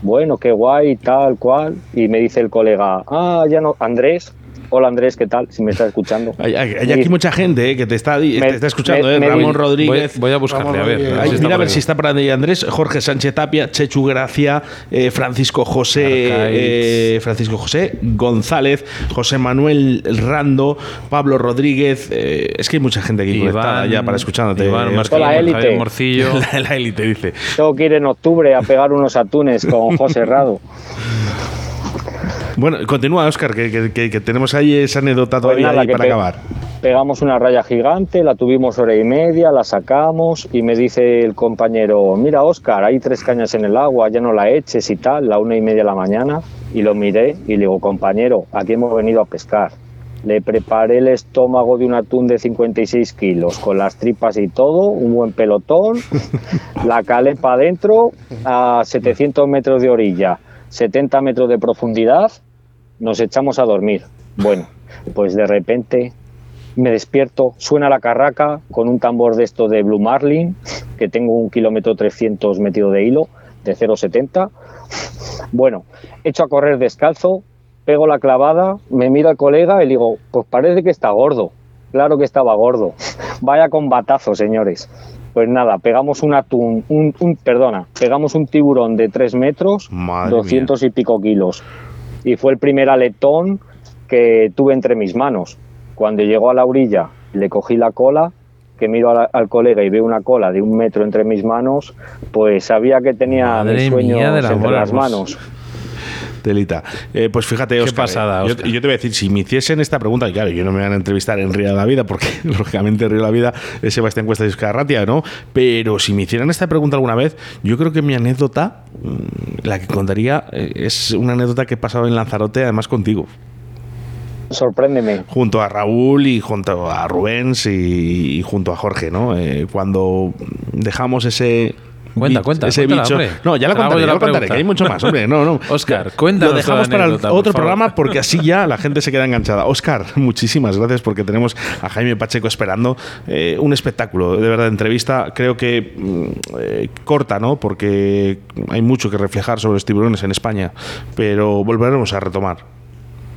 Bueno, qué guay, tal cual. Y me dice el colega, ah, ya no, Andrés, Hola Andrés, ¿qué tal? Si me estás escuchando. Hay, hay- hay aquí mucha gente eh, que te está, te Me- está escuchando, me- eh. me- Ramón Rodríguez. Voy, voy a buscarle, a ver. Ramón a ver Ay, si está mira a ver ahí. si está por ahí Andrés, Jorge Sánchez Tapia, Chechu Gracia, eh, Francisco José, eh, Francisco José González, José Manuel Rando, Pablo Rodríguez. eh, es que hay mucha gente aquí conectada ya para escuchándote. Iván Martín, Hola, élite. Morcillo. la, la élite dice. Tengo que ir en octubre a pegar unos atunes con José Rado. Bueno, continúa, Oscar, que, que- que- que tenemos ahí esa anécdota Pues todavía nada, ahí para pe- acabar. Pegamos una raya gigante, la tuvimos hora y media, la sacamos y me dice el compañero, mira Oscar, hay tres cañas en el agua, ya no la eches y tal, la una y media de la mañana. Y lo miré y le digo, compañero, aquí hemos venido a pescar. Le preparé el estómago de un atún de 56 kilos, con las tripas y todo, un buen pelotón, la calé para adentro a 700 metros de orilla, 70 metros de profundidad, nos echamos a dormir. Bueno, pues de repente me despierto, suena la carraca con un tambor de esto de Blue Marlin, que tengo un kilómetro 300 metido de hilo, de 0,70. Bueno, echo a correr descalzo, pego la clavada, me mira el colega y digo, pues parece que está gordo. Claro que estaba gordo. Vaya combatazo, señores. Pues nada, pegamos un atún, un, un- perdona, pegamos un tiburón de 3 metros, Madre 200 y pico kilos. Y fue el primer aletón que tuve entre mis manos. Cuando llegó a la orilla, le cogí la cola, que miro la- al colega y veo una cola de un metro entre mis manos, pues sabía que tenía Madre mis sueños entre las hermoso. manos. Telita. Eh, pues fíjate, Qué Óscar, pasada, eh, yo, Óscar. yo te voy a decir, si me hiciesen esta pregunta, y claro, yo no me van a entrevistar en Río de la Vida, porque lógicamente Río de la Vida es Sebastián Cuesta y Óscar Ratia, ¿no? Pero si me hicieran esta pregunta alguna vez, yo creo que mi anécdota, mm, la que contaría, eh, es una anécdota que he pasado en Lanzarote, además contigo. Sorpréndeme. junto a Raúl y junto a Rubens y, y junto a Jorge, ¿no? Eh, cuando dejamos ese Cuenta, cuenta, ese cuéntala, bicho. hombre. No, ya hago contaré, ya la contaré, que hay mucho más, hombre. No, no. Óscar, cuéntanos Lo dejamos la para anécdota, otro programa porque así ya la gente se queda enganchada. Óscar, muchísimas gracias porque tenemos a Jaime Pacheco esperando eh, un espectáculo de verdad entrevista. Creo que mm, eh, corta, ¿no? Porque hay mucho que reflejar sobre los tiburones en España, pero volveremos a retomar.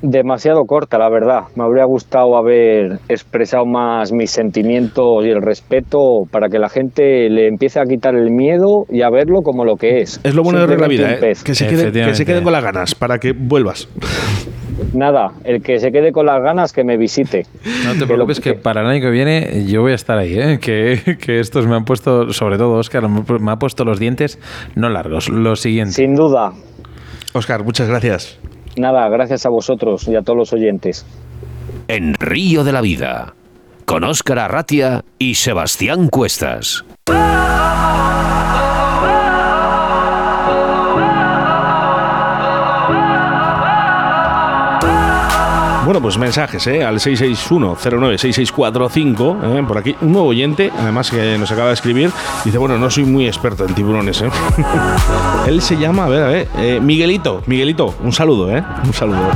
Demasiado corta, la verdad. Me habría gustado haber expresado más mis sentimientos y el respeto para que la gente le empiece a quitar el miedo y a verlo como lo que es. Es lo bueno de la Vida, ¿eh? que, se quede, que se Efectivamente. queden con las ganas para que vuelvas. Nada, el que se quede con las ganas que me visite. No te Que lo- preocupes que para el año que viene yo voy a estar ahí, ¿eh? que, que estos me han puesto, sobre todo Oscar, me ha puesto los dientes no largos. Lo siguiente. Sin duda. Óscar, muchas gracias. Nada, gracias a vosotros y a todos los oyentes. En Río de la Vida, con Óscar Arratia y Sebastián Cuestas. Bueno, pues mensajes, ¿eh? Al 661-096645, ¿eh? por aquí. Un nuevo oyente, además que nos acaba de escribir, dice, bueno, no soy muy experto en tiburones, ¿eh? Él se llama, a ver, a ver, eh, Miguelito. Miguelito, un saludo, ¿eh? Un saludo.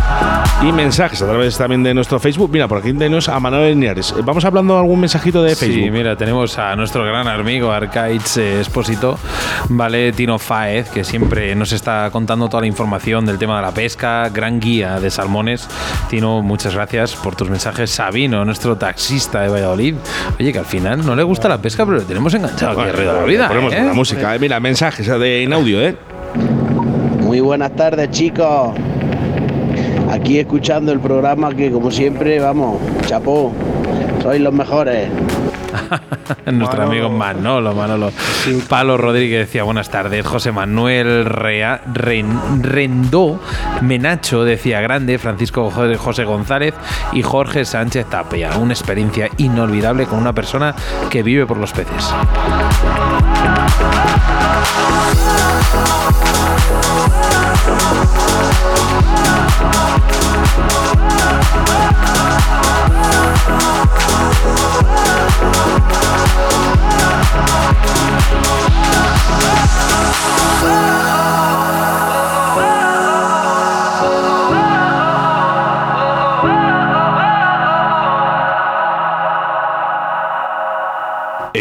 Y mensajes a través también de nuestro Facebook. Mira, por aquí tenemos a Manuel Linares. Vamos hablando de algún mensajito de Facebook. Sí, mira, tenemos a nuestro gran amigo Arcaiz eh, Expósito, ¿vale? Tino Faez, que siempre nos está contando toda la información del tema de la pesca, gran guía de salmones. Tino, muchas gracias por tus mensajes. Sabino, nuestro taxista de Valladolid. Oye, que al final no le gusta la pesca, pero le tenemos enganchado aquí arriba de la vida. Ponemos ¿eh? la música. eh. Mira, mensajes de, en audio, ¿eh? Muy buenas tardes, chicos. Aquí escuchando el programa que, como siempre, vamos, chapó. Sois los mejores. Nuestro Manolo. amigo Manolo, Manolo. Palo Rodríguez decía buenas tardes. José Manuel Rea- Ren- Rendó Menacho decía grande. Francisco Jo- José González y Jorge Sánchez Tapia. Una experiencia inolvidable con una persona que vive por los peces.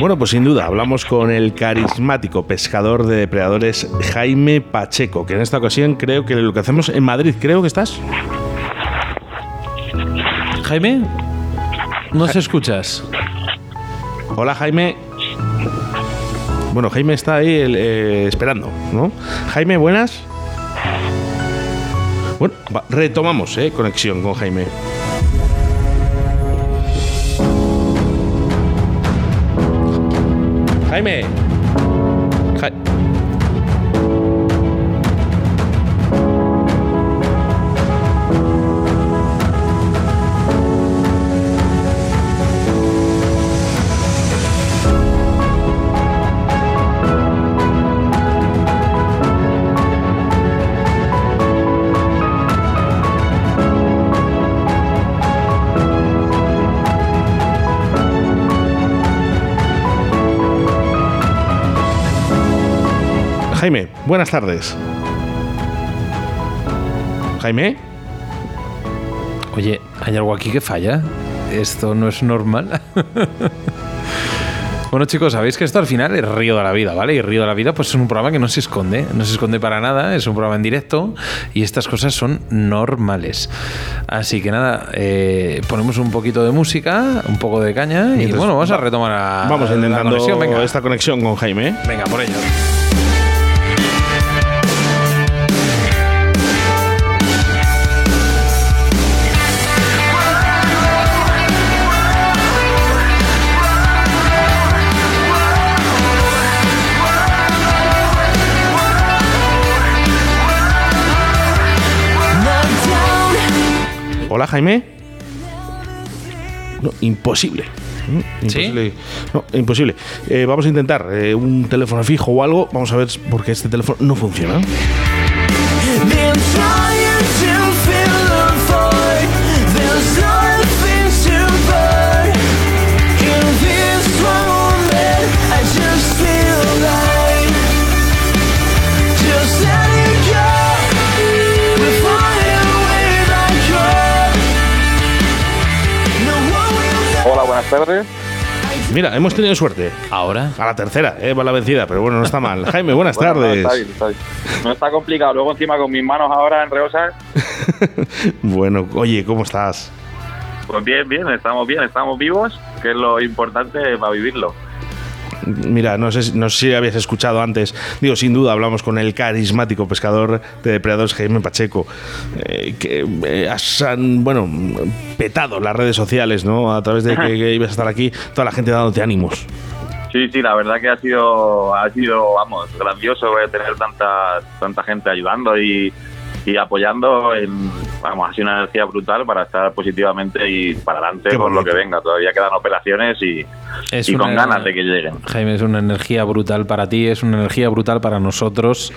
Bueno, pues sin duda, hablamos con el carismático pescador de depredadores Jaime Pacheco, que en esta ocasión creo que lo que hacemos en Madrid, creo que estás. Jaime, ¿nos escuchas? Hola Jaime. Bueno, Jaime está ahí el, eh, esperando, ¿no? Jaime, buenas. Bueno, va, retomamos, ¿eh? Conexión con Jaime. Jaime. Buenas tardes. Jaime. Oye, ¿hay algo aquí que falla? Esto no es normal. Bueno chicos, sabéis que esto al final es Río de la Vida, ¿vale? Y Río de la Vida pues es un programa que no se esconde, no se esconde para nada, es un programa en directo y estas cosas son normales. Así que nada, eh, ponemos un poquito de música, un poco de caña y bueno, vamos a retomar a, Vamos la intentando conexión, venga. esta conexión con Jaime. Venga, por ello. Jaime. No, imposible. ¿Mm? Imposible. No, imposible. Eh, vamos a intentar eh, un teléfono fijo o algo. Vamos a ver por qué este teléfono no funciona. Tardes. Mira, hemos tenido suerte. Ahora. A la tercera, eh, va la vencida, pero bueno, no está mal. Jaime, buenas Bueno, no, tardes. está bien, está bien. No está complicado. Luego encima con mis manos ahora en reosas. Bueno, oye, ¿cómo estás? Pues bien, bien, estamos bien, estamos vivos, que es lo importante para vivirlo. Mira, no sé, si- no sé si habías escuchado antes, digo, sin duda hablamos con el carismático pescador de depredadores Jaime Pacheco, eh, que eh, has, han, bueno, petado las redes sociales, ¿no? A través de que, que ibas a estar aquí, toda la gente dándote ánimos. Sí, sí, la verdad que ha sido, ha sido, vamos, grandioso eh, tener tanta, tanta gente ayudando y, y apoyando. En, vamos, sido una energía brutal para estar positivamente y para adelante por lo que venga. Todavía quedan operaciones y, Es y con ganas de que lleguen. Jaime, es una energía brutal para ti, es una energía brutal para nosotros,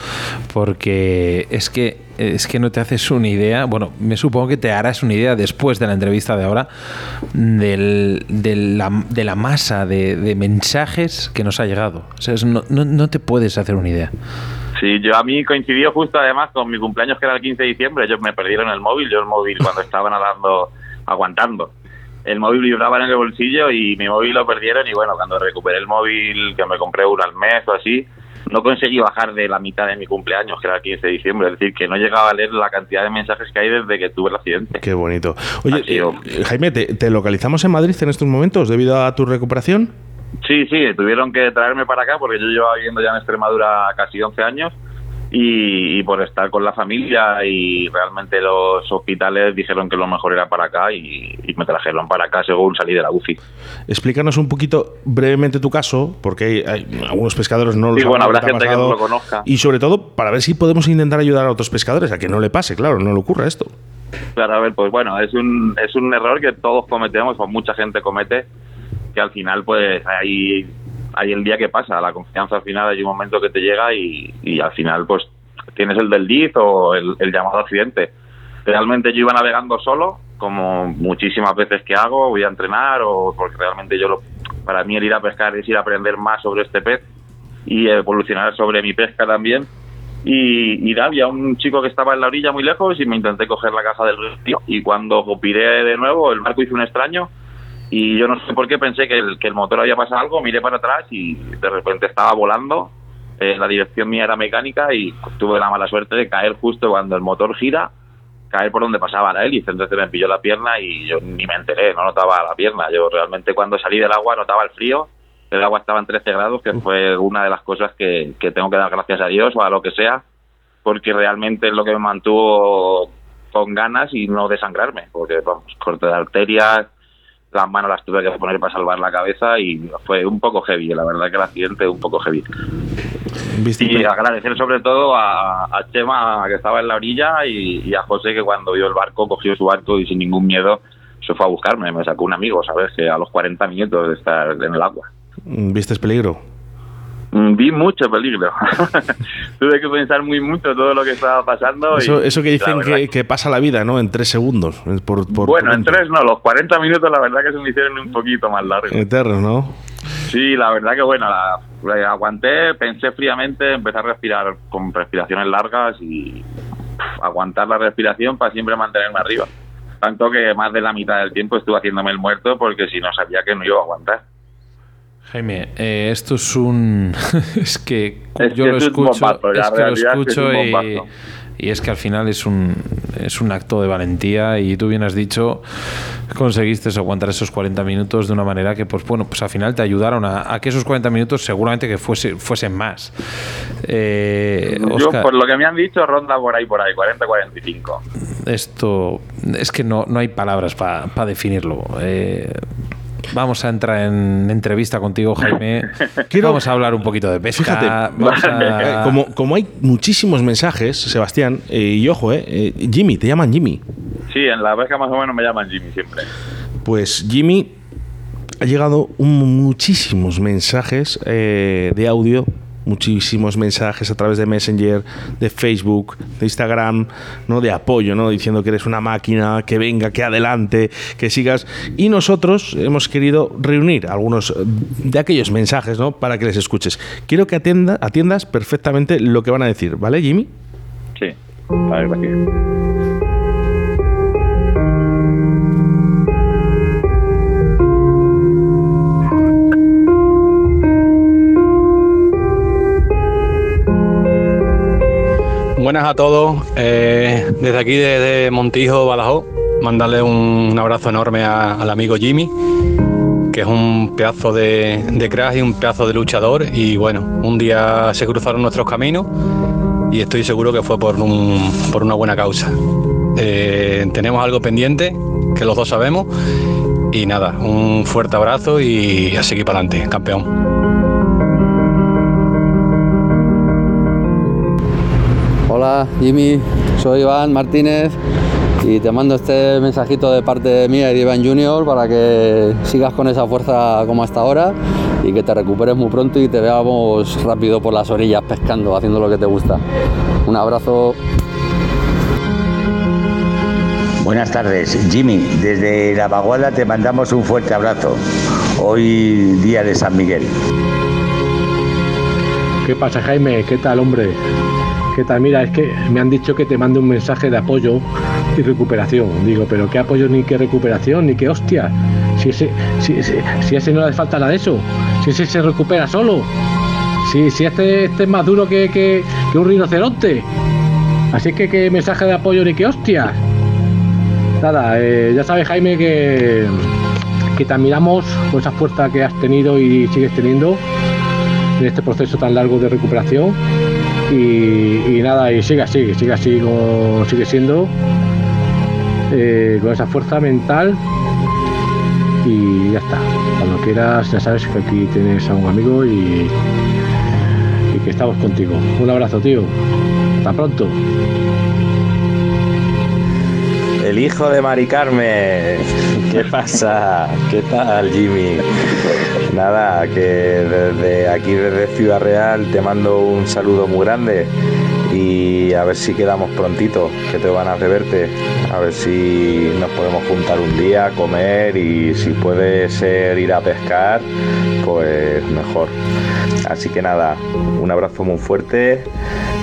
porque es que es que no te haces una idea. Bueno, me supongo que te harás una idea después de la entrevista de ahora del- de, la, de la masa de, de mensajes que nos ha llegado. O sea, es- no, no- no te puedes hacer una idea. Sí, yo a mí coincidió justo además con mi cumpleaños que era el 15 de diciembre, ellos me perdieron el móvil, yo el móvil cuando estaba nadando, aguantando. El móvil vibraba en el bolsillo y mi móvil lo perdieron y bueno, cuando recuperé el móvil, que me compré uno al mes o así, no conseguí bajar de la mitad de mi cumpleaños, que era el 15 de diciembre, es decir, que no llegaba a leer la cantidad de mensajes que hay desde que tuve el accidente. Qué bonito. Oye, eh, Jaime, ¿te, te localizamos en Madrid en estos momentos debido a tu recuperación? Sí, sí, tuvieron que traerme para acá porque yo llevaba viviendo ya en Extremadura casi 11 años y, por estar con la familia y realmente los hospitales dijeron que lo mejor era para acá y, me trajeron para acá según salí de la UCI. Explícanos un poquito brevemente tu caso, porque hay, algunos pescadores no lo sí, bueno, habrá gente que no lo conozca. Y sobre todo para ver si podemos intentar ayudar a otros pescadores a que no le pase, claro, no le ocurra esto. Claro, a ver, pues bueno, es un, es un error que todos cometemos, o mucha gente comete, que al final pues hay hay el día que pasa, la confianza al final hay un momento que te llega y, y al final pues tienes el del o el, llamado accidente. Realmente yo iba navegando solo, como muchísimas veces que hago, voy a entrenar o porque realmente yo lo, para mí el ir a pescar es ir a aprender más sobre este pez y evolucionar sobre mi pesca también. Y, y había un chico que estaba en la orilla muy lejos y me intenté coger la caja del río y cuando piré de nuevo el barco hizo un extraño y yo no sé por qué pensé que el, que el motor había pasado algo, miré para atrás y de repente estaba volando. Eh, la dirección mía era mecánica y tuve la mala suerte de caer justo cuando el motor gira, caer por donde pasaba la hélice. Entonces me pilló la pierna y yo ni me enteré, no notaba la pierna. Yo realmente cuando salí del agua notaba el frío. El agua estaba en 13 grados, que fue una de las cosas que, que tengo que dar gracias a Dios o a lo que sea, porque realmente es lo que me mantuvo con ganas y no desangrarme, porque vamos, corte de arterias, las manos las tuve que poner para salvar la cabeza y fue un poco heavy, la verdad que el accidente un poco heavy. Y agradecer sobre todo a, Chema que estaba en la orilla y, a José que cuando vio el barco cogió su barco y sin ningún miedo se fue a buscarme, me sacó un amigo, ¿sabes? Que a los 40 minutos de estar en el agua. ¿Viste peligro? Mm, vi mucho peligro. Tuve que pensar muy mucho todo lo que estaba pasando. Eso, eso que dicen que, pasa la vida, ¿no? En tres segundos. Por, bueno, en tres no, los 40 minutos la verdad que se me hicieron un poquito más largos. Eterno, ¿no? Sí, la verdad que bueno, la, aguanté, pensé fríamente, empecé a respirar con respiraciones largas y aguantar la respiración para siempre mantenerme arriba. Tanto que más de la mitad del tiempo estuve haciéndome el muerto porque si no sabía que no iba a aguantar. Jaime, eh, esto es un. es que yo lo escucho, es que lo escucho y, es que al final es un, es un acto de valentía y tú bien has dicho, conseguiste aguantar esos 40 minutos de una manera que, pues bueno, pues al final te ayudaron a, que esos 40 minutos seguramente que fuese, fuesen más. Eh, yo, por lo que me han dicho, ronda por ahí, por ahí, 40-45. Esto es que no, no hay palabras para definirlo. Eh, Vamos a entrar en entrevista contigo, Jaime. Vamos a hablar un poquito de pesca. como, como, hay muchísimos mensajes, Sebastián, eh, y ojo, eh, eh, Jimmy, te llaman Jimmy. Sí, en la pesca más o menos me llaman Jimmy siempre. Pues Jimmy, ha llegado muchísimos mensajes de audio muchísimos mensajes a través de Messenger, de Facebook, de Instagram, ¿no? de apoyo, ¿no? diciendo que eres una máquina, que venga, que adelante, que sigas. Y nosotros hemos querido reunir algunos de aquellos mensajes ¿no? para que les escuches. Quiero que atienda, atiendas perfectamente lo que van a decir, ¿vale, Jimmy? Sí, vale, gracias. Buenas a todos. Eh, desde aquí, desde Montijo, Badajoz, mandarle un, abrazo enorme al amigo Jimmy, que es un pedazo de, de crack y un pedazo de luchador. Y bueno, un día se cruzaron nuestros caminos y estoy seguro que fue por, un, por una buena causa. Eh, tenemos algo pendiente, que los dos sabemos. Y nada, un fuerte abrazo y a seguir para adelante, campeón. Hola Jimmy, soy Iván Martínez y te mando este mensajito de parte mía y de Iván Junior para que sigas con esa fuerza como hasta ahora y que te recuperes muy pronto y te veamos rápido por las orillas pescando, haciendo lo que te gusta. Un abrazo. Buenas tardes, Jimmy. Desde La Baguala te mandamos un fuerte abrazo. Hoy día de San Miguel. ¿Qué pasa, Jaime? ¿Qué tal, hombre? ¿Qué tal? Mira, es que me han dicho que te mande un mensaje de apoyo y recuperación. Digo, pero ¿qué apoyo ni qué recuperación? Ni qué hostia. Si ese, si, si, ese no le falta nada de eso. Si ese se recupera solo. Si, si este, este es más duro que, que, un rinoceronte. Así que qué mensaje de apoyo ni qué hostias. Nada, eh, ya sabes Jaime que, que te admiramos por esa fuerza que has tenido y sigues teniendo en este proceso tan largo de recuperación Y, nada, y sigue así, sigue así como sigue siendo, eh, con esa fuerza mental y ya está. Cuando quieras, ya sabes que aquí tienes a un amigo y, y que estamos contigo. Un abrazo, tío. Hasta pronto. El hijo de Mari Carmen. ¿Qué pasa? ¿Qué tal, Jimmy? Nada, que desde aquí, desde Ciudad Real, te mando un saludo muy grande y a ver si quedamos prontito, que te van a reverte. A ver si nos podemos juntar un día, comer y si puede ser ir a pescar, pues mejor. Así que nada, un abrazo muy fuerte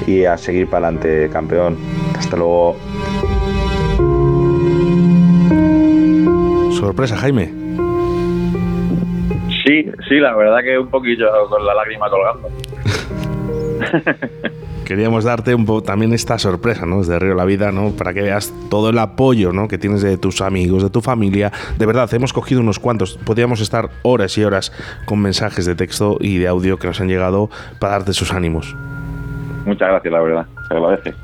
y a seguir para adelante, campeón. Hasta luego. Sorpresa, Jaime. Sí, sí, la verdad que un poquillo con la lágrima colgando. Queríamos darte un poco también esta sorpresa, ¿no? Desde Río La Vida, ¿no? Para que veas todo el apoyo, ¿no? Que tienes de tus amigos, de tu familia. De verdad, hemos cogido unos cuantos. Podríamos estar horas y horas con mensajes de texto y de audio que nos han llegado para darte sus ánimos. Muchas gracias, la verdad. Se agradece.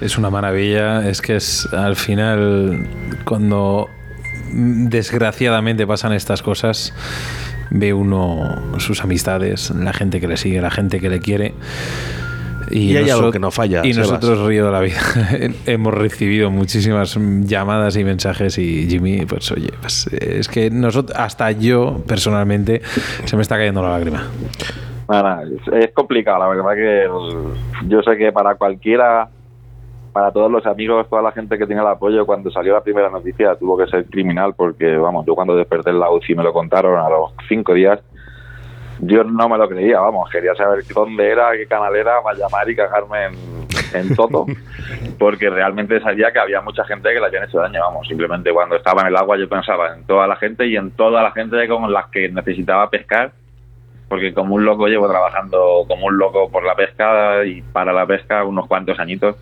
Es una maravilla, es que es al final cuando desgraciadamente pasan estas cosas, ve uno sus amistades, la gente que le sigue, la gente que le quiere. Y hay algo que no falla, Y Sebas. nosotros, Río de la Vida, hemos recibido muchísimas llamadas y mensajes. Y Jimmy, pues oye, pues, es que nosotros, hasta yo personalmente, se me está cayendo la lágrima. Nada, es, es complicado, la verdad que el- yo sé que para cualquiera, para todos los amigos, toda la gente que tiene el apoyo, cuando salió la primera noticia tuvo que ser criminal porque, vamos, yo cuando desperté en la UCI me lo contaron a los cinco días, yo no me lo creía, vamos, quería saber dónde era, qué canal era, para llamar y cagarme en, en todo, porque realmente sabía que había mucha gente que le habían hecho daño, vamos, simplemente cuando estaba en el agua yo pensaba en toda la gente y en toda la gente con las que necesitaba pescar porque como un loco llevo trabajando como un loco por la pesca y para la pesca unos cuantos añitos.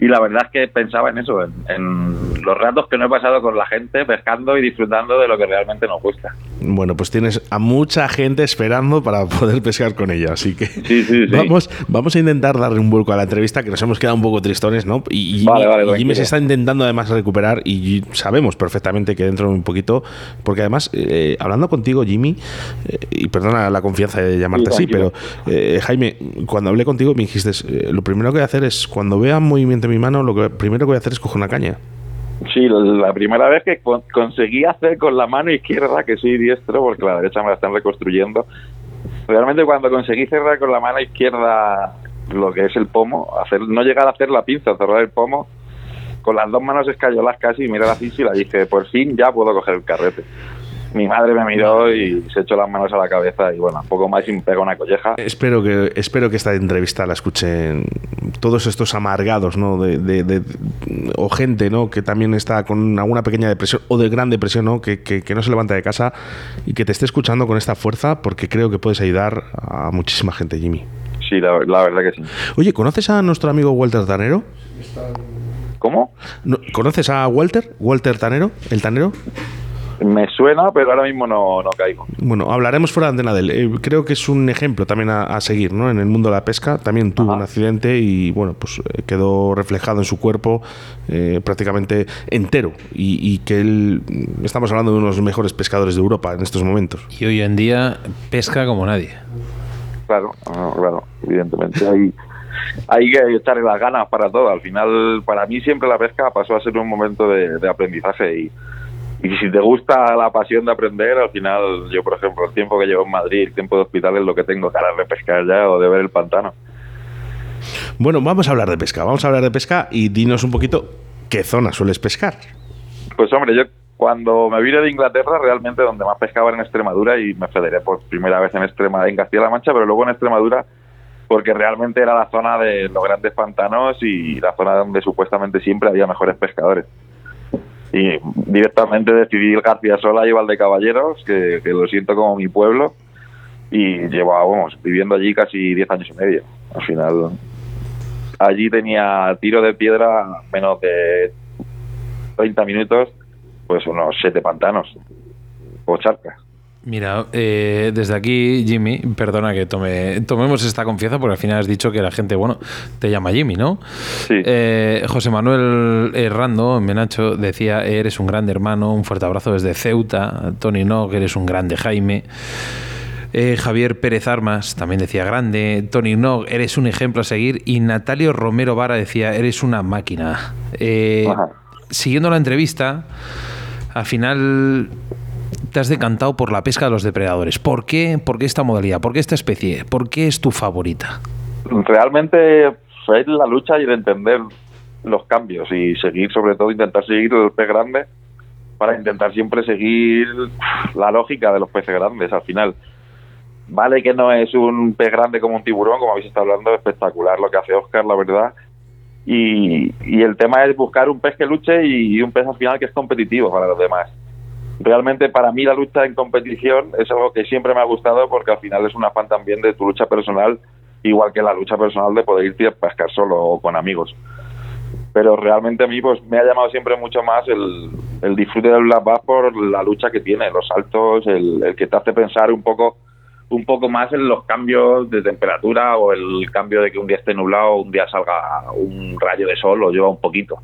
Y la verdad es que pensaba en eso, en, en los ratos que no he pasado con la gente pescando y disfrutando de lo que realmente nos gusta. Bueno, pues tienes a mucha gente esperando para poder pescar con ella, así que Sí, sí, sí. vamos, vamos a intentar darle un vuelco a la entrevista, que nos hemos quedado un poco tristones, ¿no? Y, Vale, vale, y Jimmy tranquilo. se está intentando además recuperar y sabemos perfectamente que dentro de un poquito, porque además, eh, hablando contigo, Jimmy, eh, y perdona la confianza de llamarte Sí, así, pero eh, Jaime, cuando hablé contigo me dijiste, eh, lo primero que voy a hacer es, cuando vea movimiento mi mano, lo que primero que voy a hacer es coger una caña. Sí, la primera vez que con- conseguí hacer con la mano izquierda, que soy diestro, porque la derecha me la están reconstruyendo, realmente cuando conseguí cerrar con la mano izquierda lo que es el pomo, hacer no llegar a hacer la pinza, cerrar el pomo, con las dos manos escayolas casi, y mirar así y la dije, por fin ya puedo coger el carrete. Mi madre me miró y se echó las manos a la cabeza y bueno, un poco más y me pega una colleja. Espero que, espero que esta entrevista la escuchen todos estos amargados, ¿no? De, de- de- o gente, ¿no? Que también está con alguna pequeña depresión o de gran depresión, ¿no? Que, que- que no se levanta de casa y que te esté escuchando con esta fuerza porque creo que puedes ayudar a muchísima gente, Jimmy. Sí, la, la verdad que sí. Oye, ¿conoces a nuestro amigo Walter Tanero? ¿Cómo? No, ¿Conoces a Walter? ¿Walter Tanero? ¿El Tanero? Me suena, pero ahora mismo no, no caigo. Bueno, hablaremos fuera de antena de él. Eh, creo que es un ejemplo también a, a seguir, ¿no? En el mundo de la pesca. También tuvo un accidente y, bueno, pues eh, quedó reflejado en su cuerpo eh, prácticamente entero. Y, y que él, estamos hablando de uno de los mejores pescadores de Europa en estos momentos. Y hoy en día pesca como nadie. Claro, claro, evidentemente. Hay, hay que echarle las ganas para todo. Al final, para mí siempre la pesca pasó a ser un momento de, de aprendizaje y, y si te gusta la pasión de aprender, al final, yo por ejemplo, el tiempo que llevo en Madrid, el tiempo de hospital es lo que tengo, ganas de pescar ya o de ver el pantano. Bueno, vamos a hablar de pesca. Vamos a hablar de pesca y dinos un poquito qué zona sueles pescar. Pues hombre, yo cuando me vine de Inglaterra, realmente donde más pescaba era en Extremadura y me federé por primera vez en Extremadura, en Castilla-La Mancha, pero luego en Extremadura porque realmente era la zona de los grandes pantanos y la zona donde supuestamente siempre había mejores pescadores. Y directamente decidí el García Sola y Valdecaballeros, que, que lo siento como mi pueblo, y llevo, vamos, viviendo allí casi 10 años y medio. Al final, allí tenía tiro de piedra menos de 30 minutos, pues unos 7 pantanos o charcas. Mira, eh, desde aquí, Jimmy, perdona que tome, tomemos esta confianza porque al final has dicho que la gente, bueno, te llama Jimmy, ¿no? Sí. Eh, José Manuel Errando, Menacho, decía, eres un grande hermano, un fuerte abrazo desde Ceuta. Tony Nog, eres un grande Jaime. Eh, Javier Pérez Armas también decía grande. Tony Nog, eres un ejemplo a seguir. Y Natalio Romero Vara decía, eres una máquina. Eh, siguiendo la entrevista, al final te has decantado por la pesca de los depredadores. ¿Por qué? ¿Por qué esta modalidad? ¿Por qué esta especie? ¿Por qué es tu favorita? Realmente es la lucha y el entender los cambios y seguir, sobre todo, intentar seguir el pez grande para intentar siempre seguir la lógica de los peces grandes al final. Vale que no es un pez grande como un tiburón, como habéis estado hablando, espectacular lo que hace Oscar, la verdad. Y el tema es buscar un pez que luche y un pez al final que es competitivo para los demás. Realmente para mí la lucha en competición es algo que siempre me ha gustado porque al final es un afán también de tu lucha personal, igual que la lucha personal de poder irte a pescar solo o con amigos. Pero realmente a mí pues me ha llamado siempre mucho más el, disfrute del black bass por la lucha que tiene, los saltos, el, que te hace pensar un poco un poco más en los cambios de temperatura o el cambio de que un día esté nublado, un día salga un rayo de sol o lleva un poquito.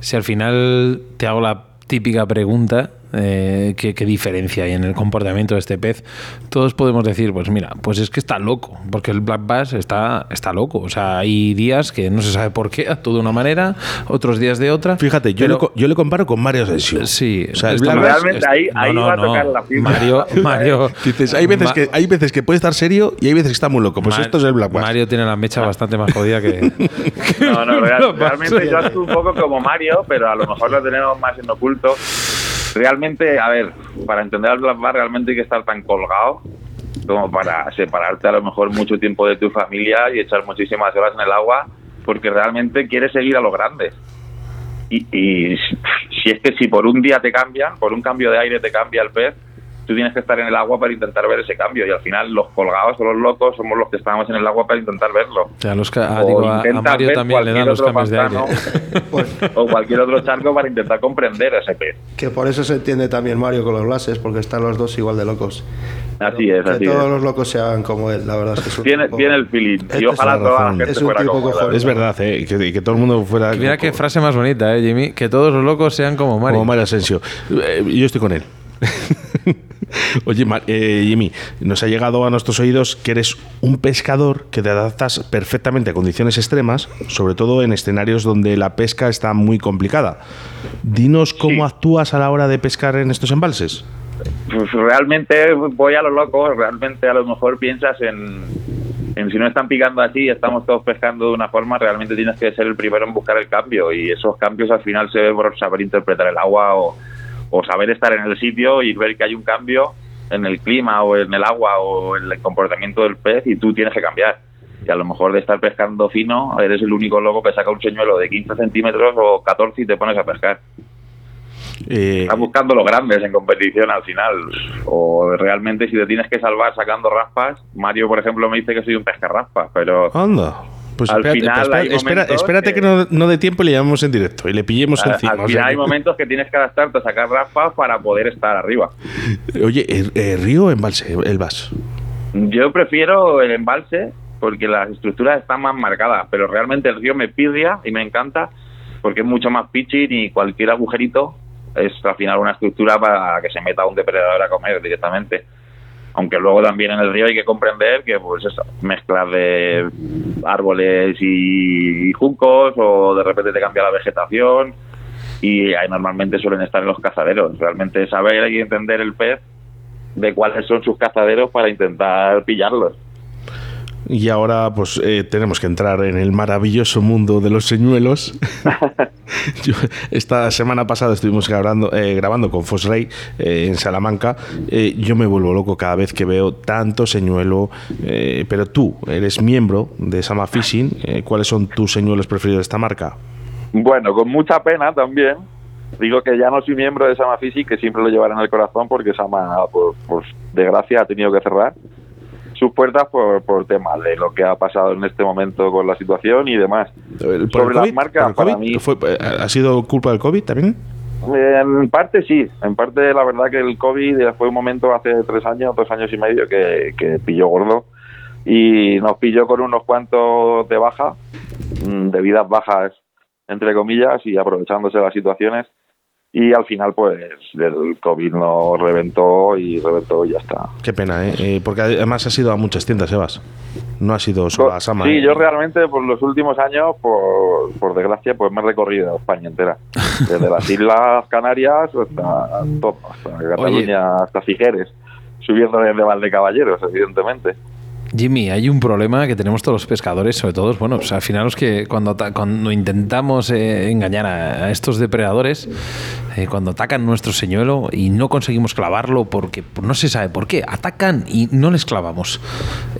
Si al final te hago la típica pregunta, eh, ¿qué, qué diferencia hay en el comportamiento de este pez? Todos podemos decir, pues mira, pues es que está loco, porque el black bass está, está loco. O sea, hay días que no se sabe por qué, actúa de una manera, otros días de otra. Fíjate, yo, pero- le, co- yo le comparo con Mario Asensio. Sí, o sea, el Black más- Bass- Realmente ahí, ahí no, va a no. tocar la fibra. Mario, Mario, Dices, hay veces, Ma- que, hay veces que puede estar serio y hay veces que está muy loco. Pues Ma- esto es el Black Bass. Mario tiene la mecha bastante más jodida que. No, no, real- No pasa realmente yo actúo un poco como Mario, pero a lo mejor lo tenemos más en oculto. Realmente, a ver, para entender al Black Bar realmente hay que estar tan colgado como para separarte a lo mejor mucho tiempo de tu familia y echar muchísimas horas en el agua porque realmente quieres seguir a los grandes. Y, y si es que si por un día te cambian, por un cambio de aire te cambia el pez, tú tienes que estar en el agua para intentar ver ese cambio y al final los colgados o los locos somos los que estamos en el agua para intentar verlo. O sea, los ca- ah, O digo, a, a intentas Mario también le dan cualquier los otro cambios de aire. pantano o cualquier otro charco para intentar comprender ese pez. Que por eso se entiende también Mario con los blases, porque están los dos igual de locos. Así es, Que así todos es. los locos se hagan como él, la verdad es que es un Tiene, tipo- tiene el feeling Este y ojalá es toda la gente Es un fuera tipo como él. Es verdad, eh, que todo el mundo fuera. Mira qué frase más bonita, ¿eh, Jimmy? Que todos los locos sean como Mario. Como Mario Asensio. Eh, yo estoy con él. Oye, eh, Jimmy, nos ha llegado a nuestros oídos que eres un pescador que te adaptas perfectamente a condiciones extremas, sobre todo en escenarios donde la pesca está muy complicada. Dinos cómo actúas a la hora de pescar en estos embalses. Pues realmente voy a lo loco, realmente a lo mejor piensas en, en si no están picando así, estamos todos pescando de una forma, realmente tienes que ser el primero en buscar el cambio y esos cambios al final se ven por saber interpretar el agua o, o saber estar en el sitio y ver que hay un cambio en el clima o en el agua o en el comportamiento del pez y tú tienes que cambiar. Y a lo mejor de estar pescando fino, eres el único loco que saca un señuelo de 15 centímetros o 14 y te pones a pescar. Eh, Estás buscando los grandes en competición al final. O realmente si te tienes que salvar sacando raspas, Mario, por ejemplo, me dice que soy un pescarraspas, pero Anda. Pues Al espérate, final espera- hay espera- momentos espérate que, no, no dé tiempo y le llamamos en directo y le pillemos al, encima. al o sea final hay que- momentos que tienes que adaptarte a sacar raspas para poder estar arriba. Oye, eh, eh, ¿río o embalse? El vas. Yo prefiero el embalse porque las estructuras están más marcadas, pero realmente el río me pirria y me encanta porque es mucho más pitching y cualquier agujerito es al final una estructura para que se meta un depredador a comer directamente. Aunque luego también en el río hay que comprender que pues eso, mezclas de árboles y, y juncos o de repente te cambia la vegetación y ahí normalmente suelen estar en los cazaderos. Realmente saber y entender el pez de cuáles son sus cazaderos para intentar pillarlos. Y ahora pues eh, tenemos que entrar en el maravilloso mundo de los señuelos. Yo- esta semana pasada estuvimos grabando, eh, grabando con Fosrey eh, en Salamanca. Eh, yo me vuelvo loco cada vez que veo tanto señuelo. eh, pero tú eres miembro de Sama Fishing. eh, ¿Cuáles son tus señuelos preferidos de esta marca? Bueno, con mucha pena también. Digo que ya no soy miembro de Sama Fishing, que siempre lo llevaré en el corazón porque Sama, por, por desgracia, ha tenido que cerrar sus puertas por, por temas de lo que ha pasado en este momento con la situación y demás. ¿Por el Sobre las COVID? marcas, ¿Por el para mí, ¿Fue- eh, ¿Ha sido culpa del COVID también? En parte sí, en parte la verdad que el COVID fue un momento hace tres años, dos años y medio que, que pilló gordo y nos pilló con unos cuantos de baja, mm, de vidas bajas entre comillas y aprovechándose de las situaciones y al final pues el COVID nos reventó y reventó y ya está. Qué pena, ¿eh? Eh, porque además ha sido a muchas tiendas, Sebas. No ha sido solo a Sama. Sí, ¿eh? yo realmente por los últimos años, por, por desgracia, pues me he recorrido España entera. Desde las Islas Canarias hasta, todo, hasta Cataluña, hasta Figueres, subiendo desde Valdecaballeros, evidentemente. Jimmy, hay un problema que tenemos todos los pescadores, sobre todo, bueno, pues al final es que cuando, cuando intentamos eh, engañar a, estos depredadores, eh, cuando atacan nuestro señuelo y no conseguimos clavarlo porque pues, no se sabe por qué, atacan y no les clavamos.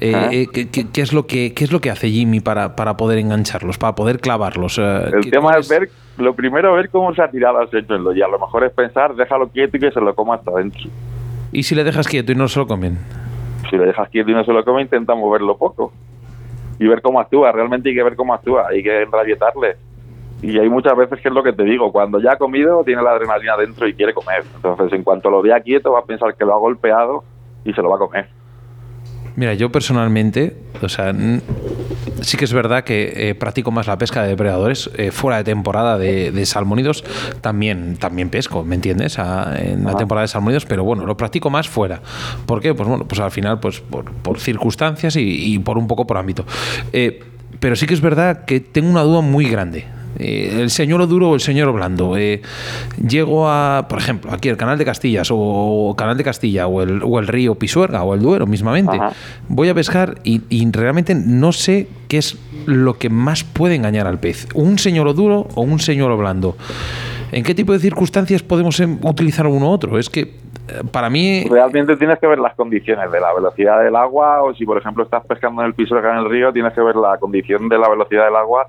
Eh, Ah. ¿qué, qué- qué es lo que, ¿Qué es lo que hace Jimmy para, para poder engancharlos, para poder clavarlos? El ¿qué- tema es ver, lo primero ver cómo se ha tirado al señuelo y a lo mejor es pensar, déjalo quieto y que se lo coma hasta adentro. ¿Y si le dejas quieto y no se lo comen? Si le dejas quieto y no se lo come, intenta moverlo poco y ver cómo actúa. Realmente hay que ver cómo actúa, hay que enrabietarle. Y hay muchas veces que es lo que te digo, cuando ya ha comido tiene la adrenalina dentro y quiere comer. Entonces, en cuanto lo vea quieto, va a pensar que lo ha golpeado y se lo va a comer. Mira, yo personalmente, o sea, sí que es verdad que eh, practico más la pesca de depredadores eh, fuera de temporada de, de salmónidos. También, también pesco, ¿me entiendes? A- en la temporada de salmónidos, pero bueno, lo practico más fuera. ¿Por qué? Pues bueno, pues al final, pues por, por circunstancias y, y por un poco por ámbito. Eh, pero sí que es verdad que tengo una duda muy grande. Eh, el señor duro o el señor blando. Eh, llego a, por ejemplo, aquí el canal de Castillas o, o canal de Castilla o el, o el río Pisuerga o el Duero mismamente. Voy a pescar y, y realmente no sé qué es lo que más puede engañar al pez. Un señor duro o un señor blando. ¿En qué tipo de circunstancias podemos em, utilizar uno u otro? Es que eh, para mí Realmente tienes que ver las condiciones de la velocidad del agua o si, por ejemplo, estás pescando en el piso acá en el río, tienes que ver la condición de la velocidad del agua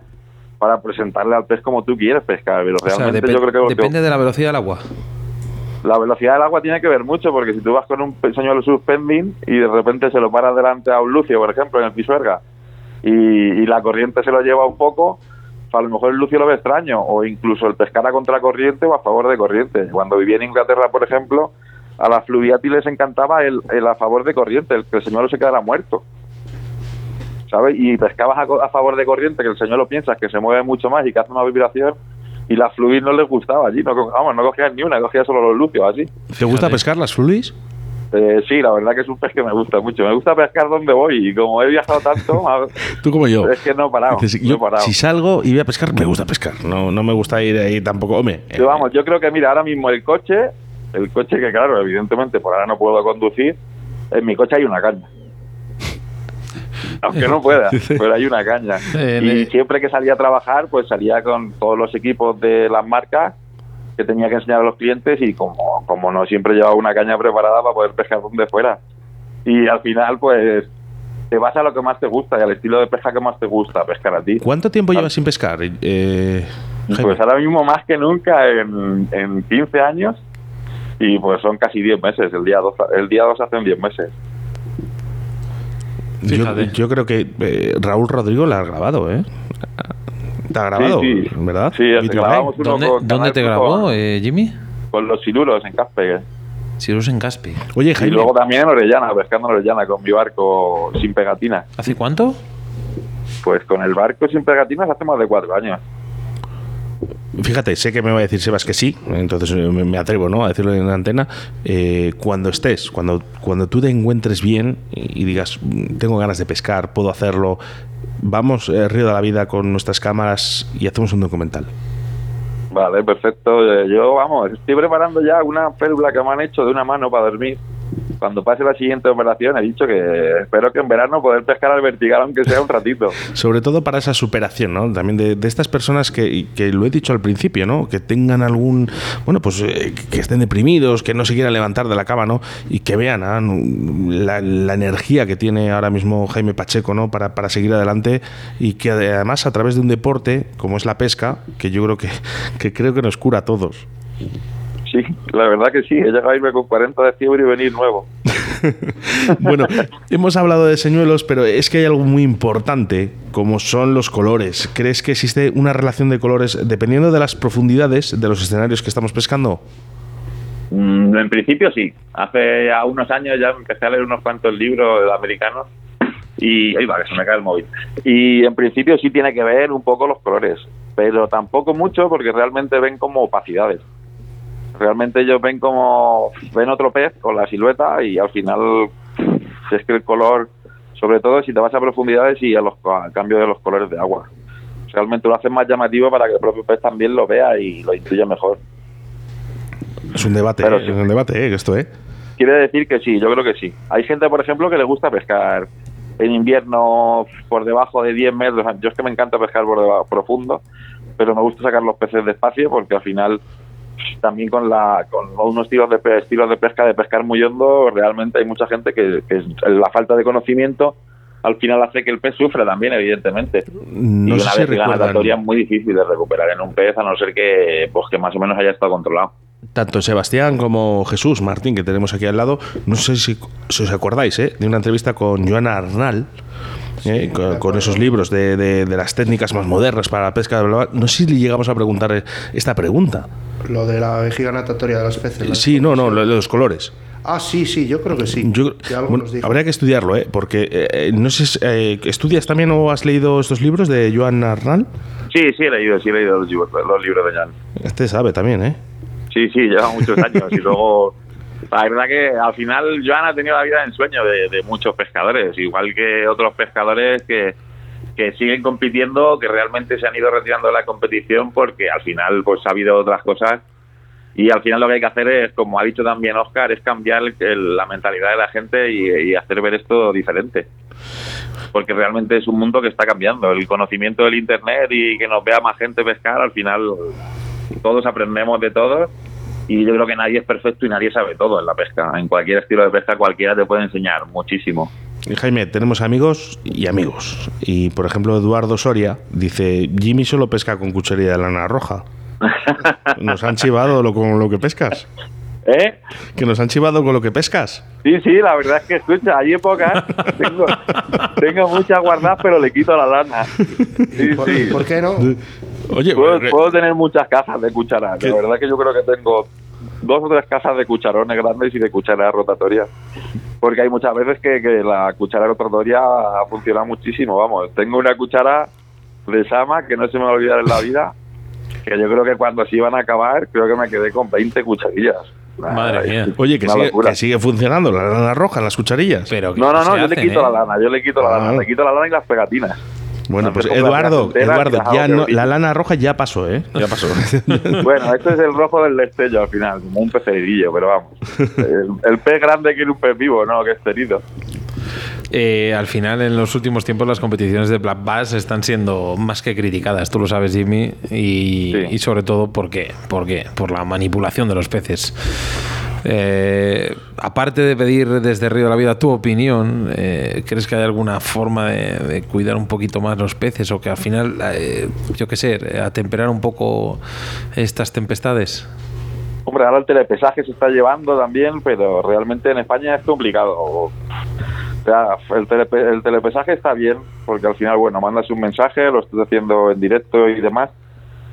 para presentarle al pez como tú quieres pescar. Pero o sea, realmente yo creo que depende de la velocidad del agua. la velocidad del agua tiene que ver mucho, porque si tú vas con un señuelo suspending y de repente se lo paras delante a un lucio, por ejemplo, en el pisuerga, y, y la corriente se lo lleva un poco, a lo mejor el lucio lo ve extraño, o incluso el pescar a contracorriente o a favor de corriente. Cuando vivía en Inglaterra, por ejemplo, a las fluviati les encantaba el, el a favor de corriente, el que el señuelo se quedara muerto. ¿Sabes? Y pescabas a, co- a favor de corriente, que el señuelo piensa que se mueve mucho más y que hace una vibración, y las fluvis no les gustaba allí, no, vamos, no cogían ni una, cogían solo los lucios así. ¿Te gusta pescar las fluis? Eh, sí, la verdad que es un pez que me gusta mucho. Me gusta pescar donde voy y como he viajado tanto, Tú como yo. es que no he parado. Dices, no he parado. si salgo y voy a pescar, me gusta pescar. No, no me gusta ir ahí tampoco. Hombre, eh, Yo, vamos, yo creo que, mira, ahora mismo el coche, el coche que, claro, evidentemente por ahora no puedo conducir, en mi coche hay una caña. Aunque no pueda, pero hay una caña. Y siempre que salía a trabajar, pues salía con todos los equipos de las marcas que tenía que enseñar a los clientes y como, como no siempre llevaba una caña preparada para poder pescar donde fuera. Y al final, pues, te vas a lo que más te gusta y al estilo de pesca que más te gusta pescar a ti. ¿Cuánto tiempo llevas sin pescar? Eh? Pues ahora mismo más que nunca en, en 15 años y pues son casi 10 meses. El día 2, el día 2 hacen 10 meses. Yo, yo creo que eh, Raúl Rodrigo la ha grabado, ¿eh? ¿Te ha grabado? Sí, sí. ¿Verdad? Sí, ¿Dónde, con dónde Canal te grabó, eh, Jimmy? Con los siluros en Caspe. Silos en Caspe. Oye, Y luego también en Orellana, pescando en Orellana con mi barco sin pegatina. ¿Hace cuánto? Pues con el barco sin pegatinas hace más de cuatro años. Fíjate, sé que me va a decir Sebas que sí, entonces eh, me, atrevo ¿no? a decirlo en la antena. Eh, cuando estés, cuando, cuando tú te encuentres bien y, digas, "Mm, tengo ganas de pescar, puedo hacerlo, vamos eh, Río de la Vida con nuestras cámaras y hacemos un documental. Vale, perfecto. Yo, vamos, estoy preparando ya una férula que me han hecho de una mano para dormir. Cuando pase la siguiente operación, he dicho que espero que en verano poder pescar al vertical, aunque sea un ratito. Sobre todo para esa superación, ¿no? También de, de estas personas que, que lo he dicho al principio, ¿no? Que tengan algún, bueno, pues eh, que estén deprimidos, que no se quieran levantar de la cama, ¿no? Y que vean ¿ah? la, la energía que tiene ahora mismo Jaime Pacheco, ¿no? Para, para seguir adelante y que además a través de un deporte como es la pesca, que yo creo que, que creo que nos cura a todos. Sí, la verdad que sí. He llegado a irme con 40 de fiebre y venir nuevo. Bueno, hemos hablado de señuelos, pero es que hay algo muy importante, como son los colores. ¿Crees que existe una relación de colores dependiendo de las profundidades de los escenarios que estamos pescando? Mm, en principio sí. Hace ya unos años ya empecé a leer unos cuantos libros americanos y ahí va, que se me cae el móvil. Y en principio sí tiene que ver un poco los colores, pero tampoco mucho porque realmente ven como opacidades. Realmente ellos ven como ven otro pez con la silueta y al final es que el color, sobre todo si te vas a profundidades y a los a cambio de los colores de agua. Realmente lo hacen más llamativo para que el propio pez también lo vea y lo intuya mejor. Es un debate, Pero ¿eh? sí. es un debate, ¿eh? esto, ¿eh? Quiere decir que sí, yo creo que sí. Hay gente, por ejemplo, que le gusta pescar en invierno por debajo de 10 metros. Yo es que me encanta pescar por debajo, profundo, pero me gusta sacar los peces despacio porque al final también con la con unos estilos de estilos de pesca de pescar muy hondo realmente hay mucha gente que, que la falta de conocimiento al final hace que el pez sufra también evidentemente No y sé una vez es muy difícil de recuperar en un pez a no ser que pues que más o menos haya estado controlado Tanto Sebastián como Jesús Martín, que tenemos aquí al lado, no sé si, si os acordáis, ¿eh? de una entrevista con Joana Arnal, ¿eh? con, con esos libros de, de- de las técnicas más modernas para la pesca. bla, bla, bla. No sé si le llegamos a preguntar eh, esta pregunta. Lo de la vejiga natatoria de los peces. la- Sí, no, no, lo de los colores. Ah, sí, sí, yo creo que sí. Yo- bueno, habría que estudiarlo, ¿eh? porque eh, eh, no sé, si, eh, ¿estudias también o has leído estos libros de Joana Arnal? Sí, sí he leído, sí he leído los libros, los libros de Jan. Este sabe también, ¿eh? Sí, sí, lleva muchos años y luego la verdad que al final Joan ha tenido la vida en sueño de, muchos pescadores, igual que otros pescadores que, que siguen compitiendo, que realmente se han ido retirando de la competición porque al final pues ha habido otras cosas y al final lo que hay que hacer es, como ha dicho también Oscar, es cambiar el- la mentalidad de la gente y, y hacer ver esto diferente. Porque realmente es un mundo que está cambiando. El conocimiento del Internet y que nos vea más gente pescar, al final todos aprendemos de todo y yo creo que nadie es perfecto y nadie sabe todo en la pesca. En cualquier estilo de pesca cualquiera te puede enseñar muchísimo. Y Jaime, tenemos amigos y amigos. Y por ejemplo, Eduardo Soria dice: Jimmy solo pesca con cuchería de lana roja. Nos han chivado lo, con lo que pescas. ¿Eh? Que nos han chivado con lo que pescas. Sí, sí, la verdad es que escucha, hay épocas, tengo, tengo muchas guardadas, pero le quito la lana. Sí, ¿Por, sí. por qué no? Oye, puedo, puedo tener muchas cajas de cucharas. La verdad que yo creo que tengo dos o tres cajas de cucharones grandes y de cucharas rotatorias. Porque hay muchas veces que, que la cuchara rotatoria funciona muchísimo. Vamos, tengo una cuchara de Sama que no se me va a olvidar en la vida. Que yo creo que cuando se iban a acabar, creo que me quedé con 20 cucharillas. Madre mía. Oye, que sigue, locura. que sigue funcionando la lana roja en las cucharillas. Pero No, no, no, yo le quito ¿eh? la lana, yo le quito la Ah. lana, le quito la lana y las pegatinas. Bueno, pues Eduardo, Eduardo, ya no, la lana roja ya pasó, ¿eh? Ya pasó. Bueno, este es el rojo del destello al final, como un pecerillo, pero vamos. El, el pez grande quiere un pez vivo, no, que es herido. Eh, al final, en los últimos tiempos, las competiciones de Black Bass están siendo más que criticadas, tú lo sabes, Jimmy, y, y sobre todo ¿por qué? ¿Por qué? Por la manipulación de los peces. Eh, aparte de pedir desde Río de la Vida tu opinión, eh, ¿crees que hay alguna forma de, de cuidar un poquito más los peces o que al final, eh, yo qué sé, atemperar un poco estas tempestades? Hombre, ahora el telepesaje se está llevando también, pero realmente en España es complicado. Sea, el, telepe- el telepesaje está bien, porque al final, bueno, mandas un mensaje, lo estás haciendo en directo y demás,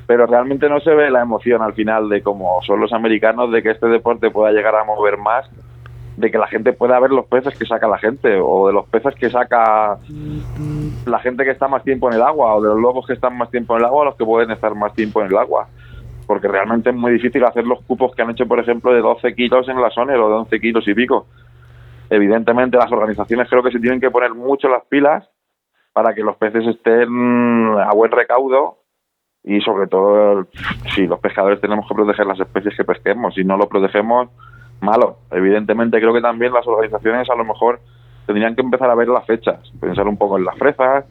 pero realmente no se ve la emoción al final de cómo son los americanos, de que este deporte pueda llegar a mover más, de que la gente pueda ver los peces que saca la gente, o de los peces que saca la gente que está más tiempo en el agua, o de los lobos que están más tiempo en el agua, los que pueden estar más tiempo en el agua porque realmente es muy difícil hacer los cupos que han hecho, por ejemplo, de 12 kilos en la Soner o de 11 kilos y pico. Evidentemente, las organizaciones creo que se tienen que poner mucho las pilas para que los peces estén a buen recaudo y, sobre todo, si los pescadores tenemos que proteger las especies que pesquemos. Si no lo protegemos, malo. Evidentemente, creo que también las organizaciones a lo mejor tendrían que empezar a ver las fechas, pensar un poco en las fresas,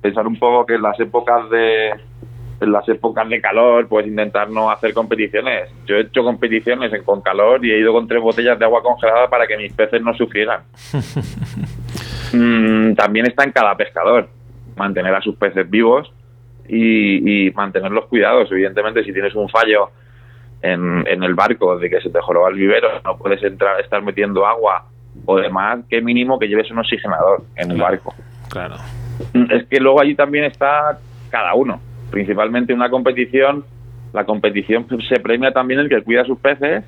pensar un poco que en las épocas de en las épocas de calor, pues intentar no hacer competiciones. Yo he hecho competiciones en- con calor y he ido con tres botellas de agua congelada para que mis peces no sufrieran. Mm, también está en cada pescador mantener a sus peces vivos y, y mantenerlos cuidados. Evidentemente, si tienes un fallo en, en el barco de que se te joroba el vivero, no puedes entrar, estar metiendo agua o demás, que mínimo que lleves un oxigenador en el barco. Claro. Es que luego allí también está cada uno. Principalmente una competición, la competición se premia también el que cuida sus peces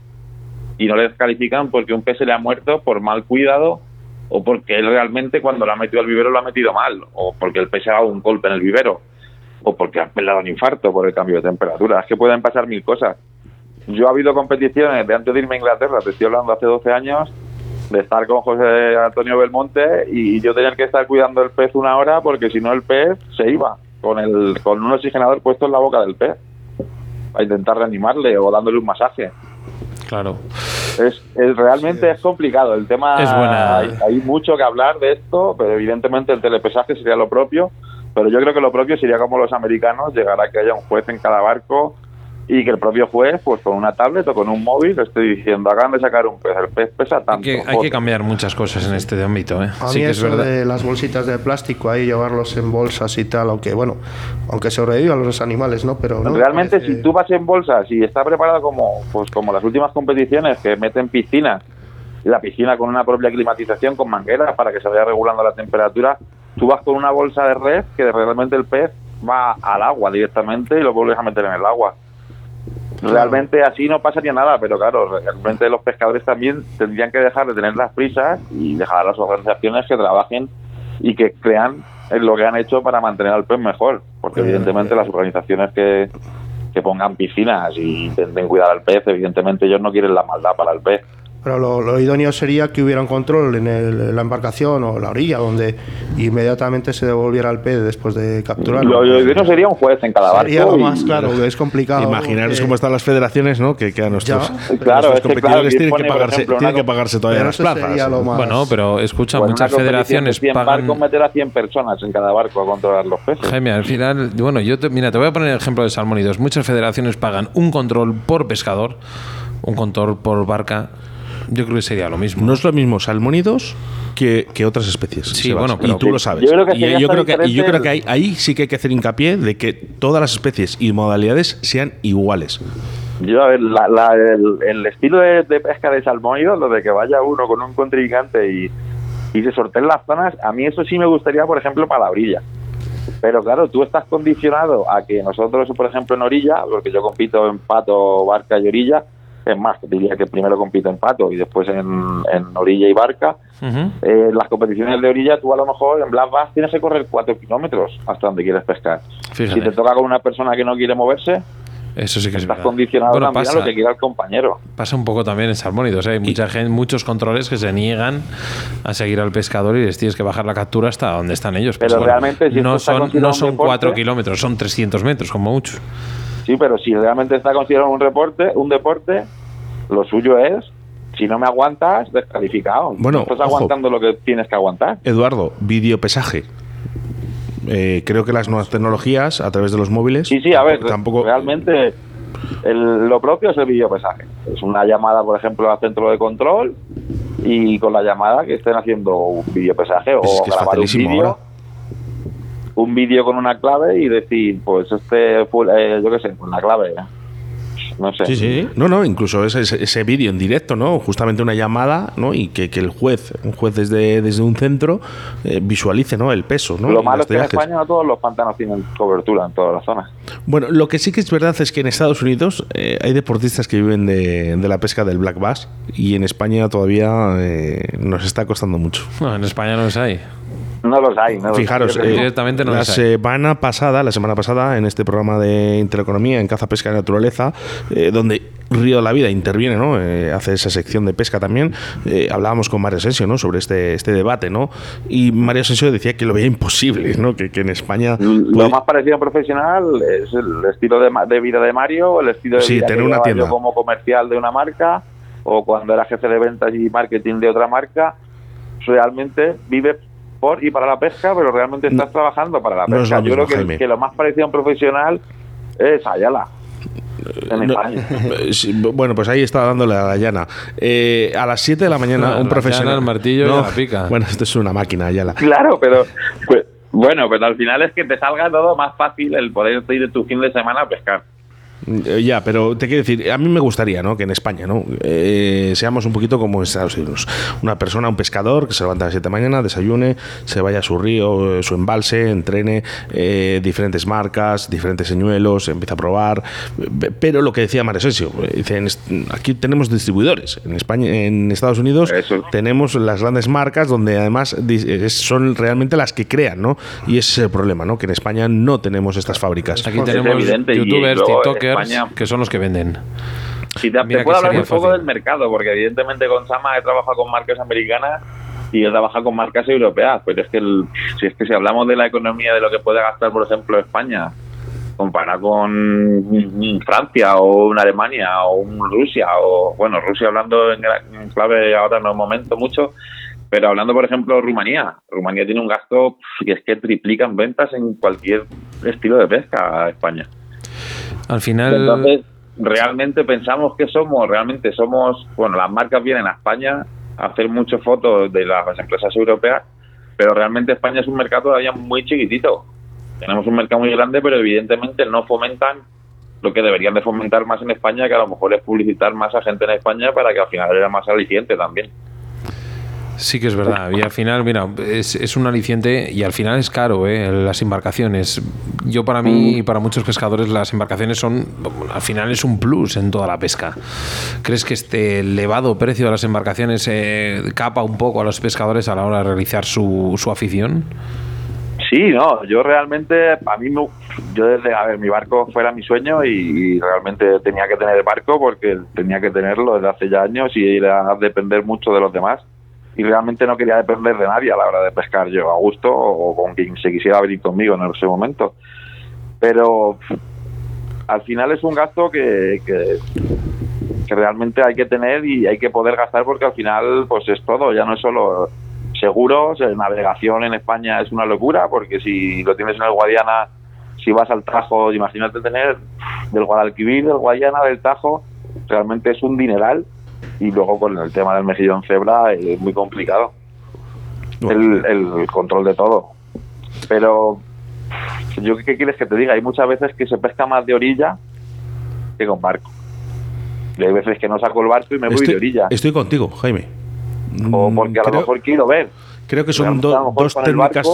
y no les califican porque un pez se le ha muerto por mal cuidado o porque él realmente cuando lo ha metido al vivero lo ha metido mal o porque el pez se ha dado un golpe en el vivero o porque ha pelado un infarto por el cambio de temperatura. Es que pueden pasar mil cosas. Yo ha habido competiciones de antes de irme a Inglaterra, te estoy hablando hace 12 años, de estar con José Antonio Belmonte y yo tenía que estar cuidando el pez una hora porque si no el pez se iba con el con un oxigenador puesto en la boca del pez a intentar reanimarle o dándole un masaje. Claro. Es, es realmente es complicado el tema. Es buena. Hay, hay mucho que hablar de esto, pero evidentemente el telepesaje sería lo propio. Pero yo creo que lo propio sería como los americanos, llegar a que haya un juez en cada barco y que el propio juez, pues con una tablet o con un móvil, le esté diciendo, hagan de sacar un pez, el pez pesa tanto. Que hay que cambiar muchas cosas en este ámbito, ¿eh? A Sí mí que es eso verdad. de las bolsitas de plástico ahí, llevarlos en bolsas y tal, aunque bueno, aunque sobrevivan los animales, ¿no? Pero no, Realmente, parece- si tú vas en bolsas y está preparado como, pues como las últimas competiciones que meten piscinas, y la piscina con una propia climatización con mangueras para que se vaya regulando la temperatura, tú vas con una bolsa de red que realmente el pez va al agua directamente y lo vuelves a meter en el agua. Realmente así no pasaría nada, pero claro, realmente los pescadores también tendrían que dejar de tener las prisas y dejar a las organizaciones que trabajen y que crean en lo que han hecho para mantener al pez mejor, porque evidentemente las organizaciones que, que pongan piscinas y intenten cuidar al pez, evidentemente ellos no quieren la maldad para el pez. Pero lo, lo idóneo sería que hubiera un control en, el- en la embarcación o la orilla, donde inmediatamente se devolviera el pez después de capturarlo. Lo lo idóneo sería un juez en cada barco. Sería lo y- más claro, es complicado. Imaginaros porque- cómo están las federaciones, ¿no? Que, que a nuestros, Ya, a claro, nuestros es que, claro, competidores tienen, que pagarse, ejemplo, tienen que pagarse todavía las plazas. sería lo más- Bueno, pero escucha, Pues muchas federaciones de 100 pagan... barcos meter a 100 personas en cada barco a controlar los peces. Jaime, al final, bueno, yo te, mira, te voy a poner el ejemplo de salmónidos. Muchas federaciones pagan un control por pescador, un control por barca. Yo creo que sería lo mismo. No es lo mismo salmónidos que, que otras especies. Sí, Sebas, bueno, pero- y tú lo sabes. Yo creo que y yo creo que, y yo creo que ahí, ahí sí que hay que hacer hincapié de que todas las especies y modalidades sean iguales. Yo, a ver, la- la- el, el estilo de, de pesca de salmónidos, lo de que vaya uno con un contrincante y, y se sorteen las zonas, a mí eso sí me gustaría, por ejemplo, para la orilla. Pero claro, tú estás condicionado a que nosotros, por ejemplo, en orilla, porque yo compito en pato, barca y orilla, es más, diría que primero compito en pato y después en, en orilla y barca. Ujú. Eh, las competiciones de orilla, tú a lo mejor en Black Bass tienes que correr cuatro kilómetros hasta donde quieres pescar. Fíjate. Si te toca con una persona que no quiere moverse, Eso sí que es estás verdad. condicionado Bueno, también pasa, a lo que quiera el compañero. pasa un poco también en salmónidos. ¿eh? Hay mucha gente, muchos controles que se niegan a seguir al pescador y les tienes que bajar la captura hasta donde están ellos. Pero Pues, realmente, si no esto está son, no son cuatro kilómetros, son 300 metros como mucho. Sí, pero si realmente está considerado un reporte, un deporte, lo suyo es, si no me aguantas, descalificado. Bueno, No estás ojo. aguantando lo que tienes que aguantar. Eduardo, videopesaje. Eh, creo que las nuevas tecnologías a través de los móviles. Sí, sí, a ver, tampoco. realmente el- lo propio es el videopesaje. Es una llamada, por ejemplo, al centro de control y con la llamada que estén haciendo un videopesaje o es que es grabar un vídeo. Un vídeo con una clave y decir, pues este, fue, eh, yo qué sé, con la clave. No sé. Sí, sí. No, no, incluso ese, ese, ese vídeo en directo, ¿no? Justamente una llamada, ¿no? Y que, que el juez, un juez desde, desde un centro, eh, visualice, ¿no? El peso, ¿no? Lo Y malo es que en. España no todos los pantanos tienen cobertura en todas las zonas. Bueno, lo que sí que es verdad es que en Estados Unidos eh, hay deportistas que viven de, de la pesca del black bass y en España todavía eh, nos está costando mucho. No, en España no los hay. No los hay. No los Fijaros, hay. Creo eh, directamente no la los hay. semana pasada, la semana pasada, en este programa de Intereconomía, en Caza, Pesca y Naturaleza, eh, donde Río de la Vida interviene, ¿no? Eh, hace esa sección de pesca también, eh, hablábamos con Mario Asensio, ¿no? Sobre este, este debate, ¿no? Y Mario Asensio decía que lo veía imposible, ¿no? Que, que en España... Lo puede- más parecido a profesional es el estilo de, ma- de vida de Mario, el estilo de Sí, vida tener que una llevaba yo tienda. como comercial de una marca o cuando era jefe de ventas y marketing de otra marca. Realmente vive por y para la pesca, pero realmente estás trabajando para la no es pesca. yo creo que, lo más parecido a un profesional es Ayala. En No, eh, sí, bueno, pues ahí estaba dándole a la llana. Eh, a las 7 de la mañana, La un profesional. llana, el martillo y la pica. Bueno, esto es una máquina, Ayala. Claro, pero pues, bueno, pero al final es que te salga todo más fácil el poder ir de tu fin de semana a pescar. Eh, Ya, pero te quiero decir, a mí me gustaría, ¿no? Que en España, ¿no? Eh, seamos un poquito como en Estados Unidos. Una persona, un pescador que se levanta a las 7 de la mañana, desayune, se vaya a su río, eh, su embalse, entrene eh, diferentes marcas, diferentes señuelos, empieza a probar. Eh, Pero lo que decía Maresesio, dice, en est- aquí tenemos distribuidores. En España, en Estados Unidos tenemos las grandes marcas donde además es- son realmente las que crean, ¿no? Y ese es el problema, ¿no? Que en España no tenemos estas fábricas. Aquí tenemos youtubers, tiktokers, que son los que venden. Si te, puedo hablar un poco fácil. del mercado, porque evidentemente con Sama he trabajado con marcas americanas y he trabajado con marcas europeas. Pero es que el- si es que si hablamos de la economía de lo que puede gastar, por ejemplo, España, comparado con Francia o una Alemania o un Rusia o bueno Rusia hablando en, clave ahora no es momento mucho pero hablando por ejemplo Rumanía Rumanía tiene un gasto que es que triplican ventas en cualquier estilo de pesca a España Al final. entonces, realmente pensamos que somos, realmente somos, bueno, las marcas vienen a España a hacer muchas fotos de las empresas europeas, pero realmente España es un mercado todavía muy chiquitito. Tenemos un mercado muy grande, pero evidentemente no fomentan lo que deberían de fomentar más en España, que a lo mejor es publicitar más a gente en España para que al final era más aliciente también. Sí que es verdad. Y al final, mira, es, es un aliciente y al final es caro, ¿eh? Las embarcaciones. Yo para mí y para muchos pescadores las embarcaciones son, al final es un plus en toda la pesca. ¿Crees que este elevado precio de las embarcaciones eh, capa un poco a los pescadores a la hora de realizar su, su afición? Sí, no, yo realmente, a mí, me- yo desde, a ver, mi barco fuera mi sueño y, realmente tenía que tener barco porque tenía que tenerlo desde hace ya años y era depender mucho de los demás. Y realmente no quería depender de nadie a la hora de pescar yo a gusto o con quien se quisiera venir conmigo en ese momento. Pero al final es un gasto que, que, que realmente hay que tener y hay que poder gastar porque al final pues es todo, ya no es solo seguros, eh, navegación en España es una locura porque si lo tienes en el Guadiana, si vas al Tajo, imagínate tener del Guadalquivir, del Guadiana, del Tajo, realmente es un dineral y luego con el tema del mejillón cebra eh, es muy complicado el, el control de todo. Pero yo qué quieres que te diga, hay muchas veces que se pesca más de orilla que con barco. Y hay veces que no saco el barco y me voy de orilla. estoy contigo, Jaime. O porque a lo mejor quiero ver. Creo que son do- dos técnicas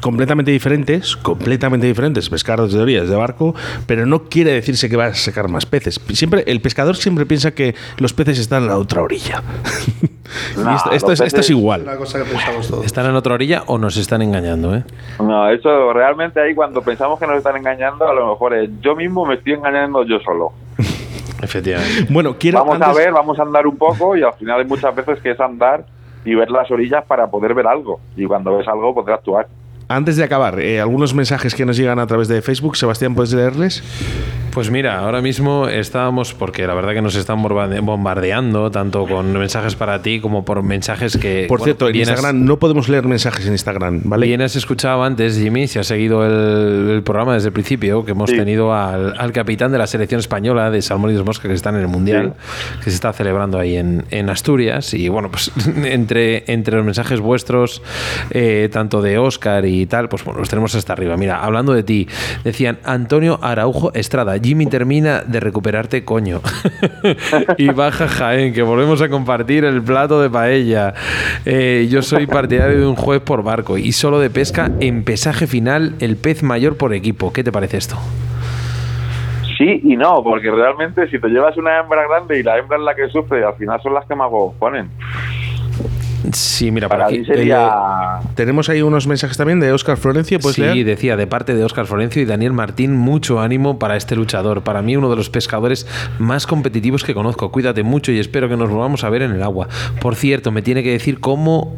completamente diferentes, completamente diferentes, pescar desde orillas de barco, pero no quiere decirse que va a sacar más peces. Siempre el pescador siempre piensa que los peces están en la otra orilla. y esto, esto es, esto es igual. Una cosa que pensamos todos. ¿Están en otra orilla o nos están engañando? ¿eh? No, eso realmente ahí cuando pensamos que nos están engañando, a lo mejor es yo mismo me estoy engañando yo solo. Efectivamente. Bueno, quiero vamos a ver, vamos a andar un poco y al final hay muchas veces que es andar y ver las orillas para poder ver algo. Y cuando ves algo, poder actuar. Antes de acabar, eh, algunos mensajes que nos llegan a través de Facebook. Sebastián, ¿puedes leerles? Pues mira, ahora mismo estábamos, porque la verdad que nos están bombardea- bombardeando, tanto con mensajes para ti como por mensajes que... Por bueno, cierto, en Instagram no podemos leer mensajes en Instagram, ¿vale? Bien has escuchado antes, Jimmy, si has seguido el, el programa desde el principio, que hemos tenido al, al capitán de la selección española de Salmón y de Mosca, que están en el Mundial, que se está celebrando ahí en, en Asturias. Y bueno, pues entre, entre los mensajes vuestros, eh, tanto de Oscar y tal, pues bueno, los tenemos hasta arriba. Mira, hablando de ti, decían Antonio Araujo Estrada, Jimmy termina de recuperarte, coño. y baja Jaén, que volvemos a compartir el plato de paella. Eh, yo soy partidario de un juez por barco y solo de pesca en pesaje final el pez mayor por equipo. ¿Qué te parece esto? Sí y no, porque realmente si te llevas una hembra grande y la hembra es la que sufre, al final son las que más ponen. Sí, mira, Para por aquí mí sería... Tenemos ahí unos mensajes también de Óscar Florencio, ¿puedes Sí, leer? decía, de parte de Óscar Florencio y Daniel Martín, mucho ánimo para este luchador. Para mí, uno de los pescadores más competitivos que conozco. Cuídate mucho y espero que nos volvamos a ver en el agua. Por cierto, me tiene que decir cómo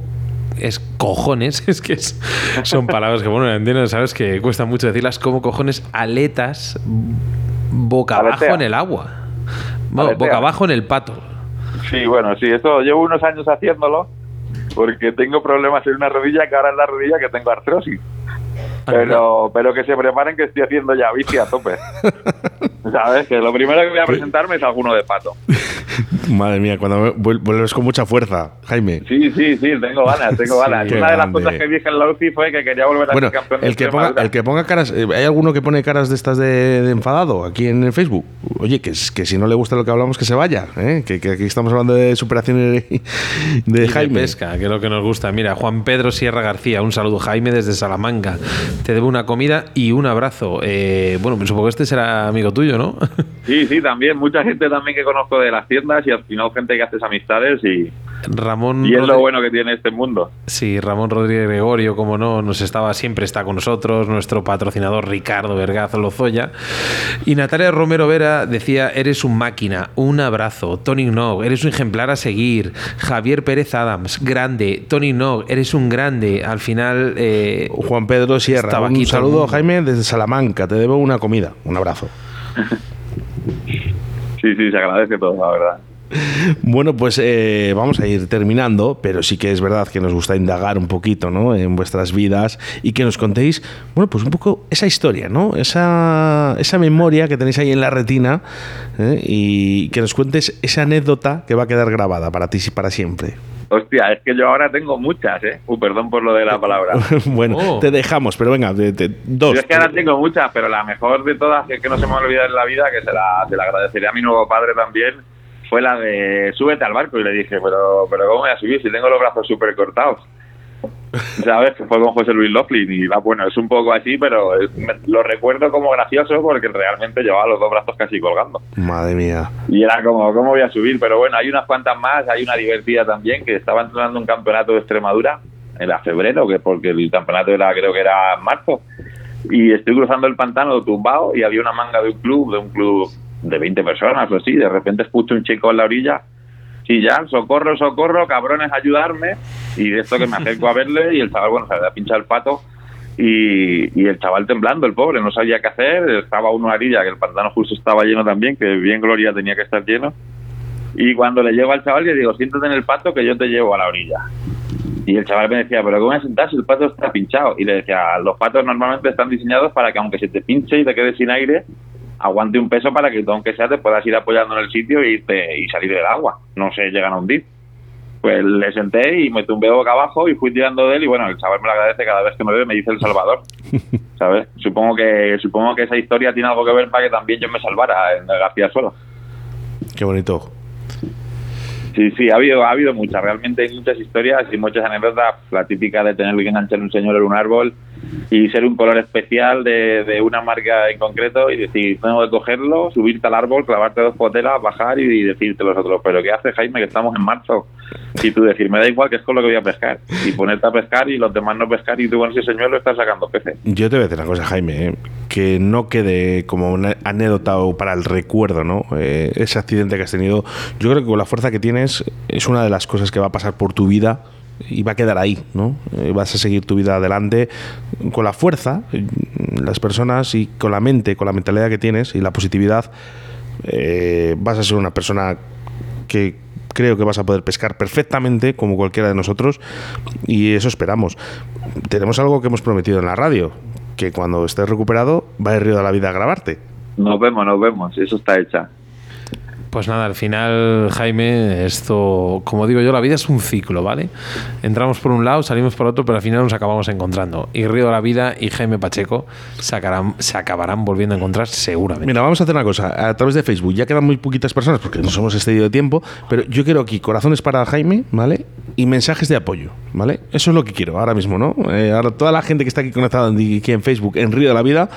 es cojones, es que es- son palabras que, bueno, entiendo, sabes que cuesta mucho decirlas, como cojones aletas boca abajo en el agua. Boca abajo en el pato. Sí, bueno, sí, eso llevo unos años haciéndolo porque tengo problemas en una rodilla que ahora es la rodilla que tengo artrosis. Pero, pero que se preparen que estoy haciendo ya bici a tope. ¿Sabes? Que lo primero que voy a presentarme es alguno de pato. Madre mía, cuando vuel- vuelves con mucha fuerza, Jaime. Sí, sí, sí, tengo ganas, tengo Sí, ganas. qué Una de las grande. cosas que dije en la UCI fue que quería volver a Bueno, ser campeón de el que, ponga, el que ponga caras, eh, ¿hay alguno que pone caras de estas de, de enfadado aquí en el Facebook? Oye, que, es- que si no le gusta lo que hablamos, que se vaya, ¿eh? que, que aquí estamos hablando de superación de, de Y Jaime. de pesca, que es lo que nos gusta. Mira, Juan Pedro Sierra García, un saludo Jaime desde Salamanca. Te debo una comida y un abrazo. Eh, bueno, supongo que este será amigo tuyo, ¿no? Sí, sí, también. Mucha gente también que conozco de las tiendas y al final gente que haces amistades y, Ramón y es lo bueno que tiene este mundo. Sí, Ramón Rodríguez Gregorio, como no, nos estaba, siempre está con nosotros, nuestro patrocinador Ricardo Vergaz Lozoya. Y Natalia Romero Vera decía, eres un máquina, un abrazo. Tony Nog, eres un ejemplar a seguir. Javier Pérez Adams, grande. Tony Nog, eres un grande. Al final... eh, Juan Pedro Sierra, estaba un saludo. Jaime, desde Salamanca. Te debo una comida. Un abrazo. Sí, sí, se agradece todo, la verdad. Bueno, pues eh, vamos a ir terminando, pero sí que es verdad que nos gusta indagar un poquito ¿no? en vuestras vidas y que nos contéis, bueno, pues un poco esa historia, ¿no? Esa, esa memoria que tenéis ahí en la retina ¿eh? y que nos cuentes esa anécdota que va a quedar grabada para ti y para siempre. Hostia, es que yo ahora tengo muchas, ¿eh? Uh, perdón por lo de la palabra. bueno, Oh. te dejamos, pero venga, de- de- dos. Yo es que ahora tengo muchas, pero la mejor de todas, que es que no se me va a olvidar en la vida, que se la, se la agradecería a mi nuevo padre también, fue la de súbete al barco. Y le dije, pero, pero ¿cómo voy a subir si tengo los brazos súper cortados? ¿Sabes? Que fue con José Luis Loughlin y va, bueno, es un poco así, pero es- me- lo recuerdo como gracioso porque realmente llevaba los dos brazos casi colgando. Madre mía. Y era como, ¿cómo voy a subir? Pero bueno, hay unas cuantas más, hay una divertida también, que estaba entrenando un campeonato de Extremadura, era febrero, que porque el campeonato era creo que era marzo, y estoy cruzando el pantano tumbado y había una manga de un club, de un club de 20 personas o así, de repente escucho un chico en la orilla, ya, socorro, socorro, cabrones, ayudarme, y de esto que me acerco a verle y el chaval, bueno, se había pinchado el pato, y, y el chaval temblando, el pobre, no sabía qué hacer, estaba a una orilla, que el pantano justo estaba lleno también, que bien Gloria tenía que estar lleno. Y cuando le llego al chaval le digo, siéntate en el pato que yo te llevo a la orilla. Y el chaval me decía, pero ¿cómo voy a sentar si el pato está pinchado? Y le decía, los patos normalmente están diseñados para que aunque se te pinche y te quedes sin aire, aguante un peso para que tú, aunque sea, te puedas ir apoyando en el sitio e irte, y salir del agua. No se llegan a hundir. Pues le senté y me tumbé boca abajo y fui tirando de él y bueno, el chaval me lo agradece cada vez que me ve, me dice El Salvador. ¿Sabes? Supongo que supongo que esa historia tiene algo que ver para que también yo me salvara en el García Suelo. Qué bonito. Sí, sí, ha habido, ha habido muchas, realmente hay muchas historias y muchas anécdotas. La típica de tener que enganchar un señor en un árbol y ser un color especial de, de una marca en concreto y decir, tengo que cogerlo, subirte al árbol, clavarte dos potelas, bajar y, decirte los otros, pero ¿qué hace Jaime que estamos en marzo? Y tú decir, me da igual que es con lo que voy a pescar. Y ponerte a pescar y los demás no pescar y tú con ese señuelo estás sacando peces. Yo te voy a decir una cosa, Jaime, ¿eh? Que no quede como una anécdota o para el recuerdo, ¿no? Eh, ese accidente que has tenido. Yo creo que con la fuerza que tienes es una de las cosas que va a pasar por tu vida y va a quedar ahí, ¿no? Eh, vas a seguir tu vida adelante con la fuerza, eh, las personas y con la mente, con la mentalidad que tienes y la positividad. eh, vas a ser una persona que creo que vas a poder pescar perfectamente como cualquiera de nosotros y eso esperamos. Tenemos algo que hemos prometido en la radio, que cuando estés recuperado va el río de la vida a grabarte. Nos vemos, nos vemos, eso está hecha. Pues nada, al final, Jaime, esto, como digo yo, la vida es un ciclo, ¿vale? Entramos por un lado, salimos por otro, pero al final nos acabamos encontrando. Y Río de la Vida y Jaime Pacheco se acabarán, volviendo a encontrar seguramente. Mira, vamos a hacer una cosa. A través de Facebook ya quedan muy poquitas personas porque nos hemos excedido de tiempo, pero yo quiero aquí corazones para Jaime, ¿vale? Y mensajes de apoyo, ¿vale? Eso es lo que quiero ahora mismo, ¿no? Eh, ahora toda la gente que está aquí conectada aquí en Facebook, en Río de la Vida,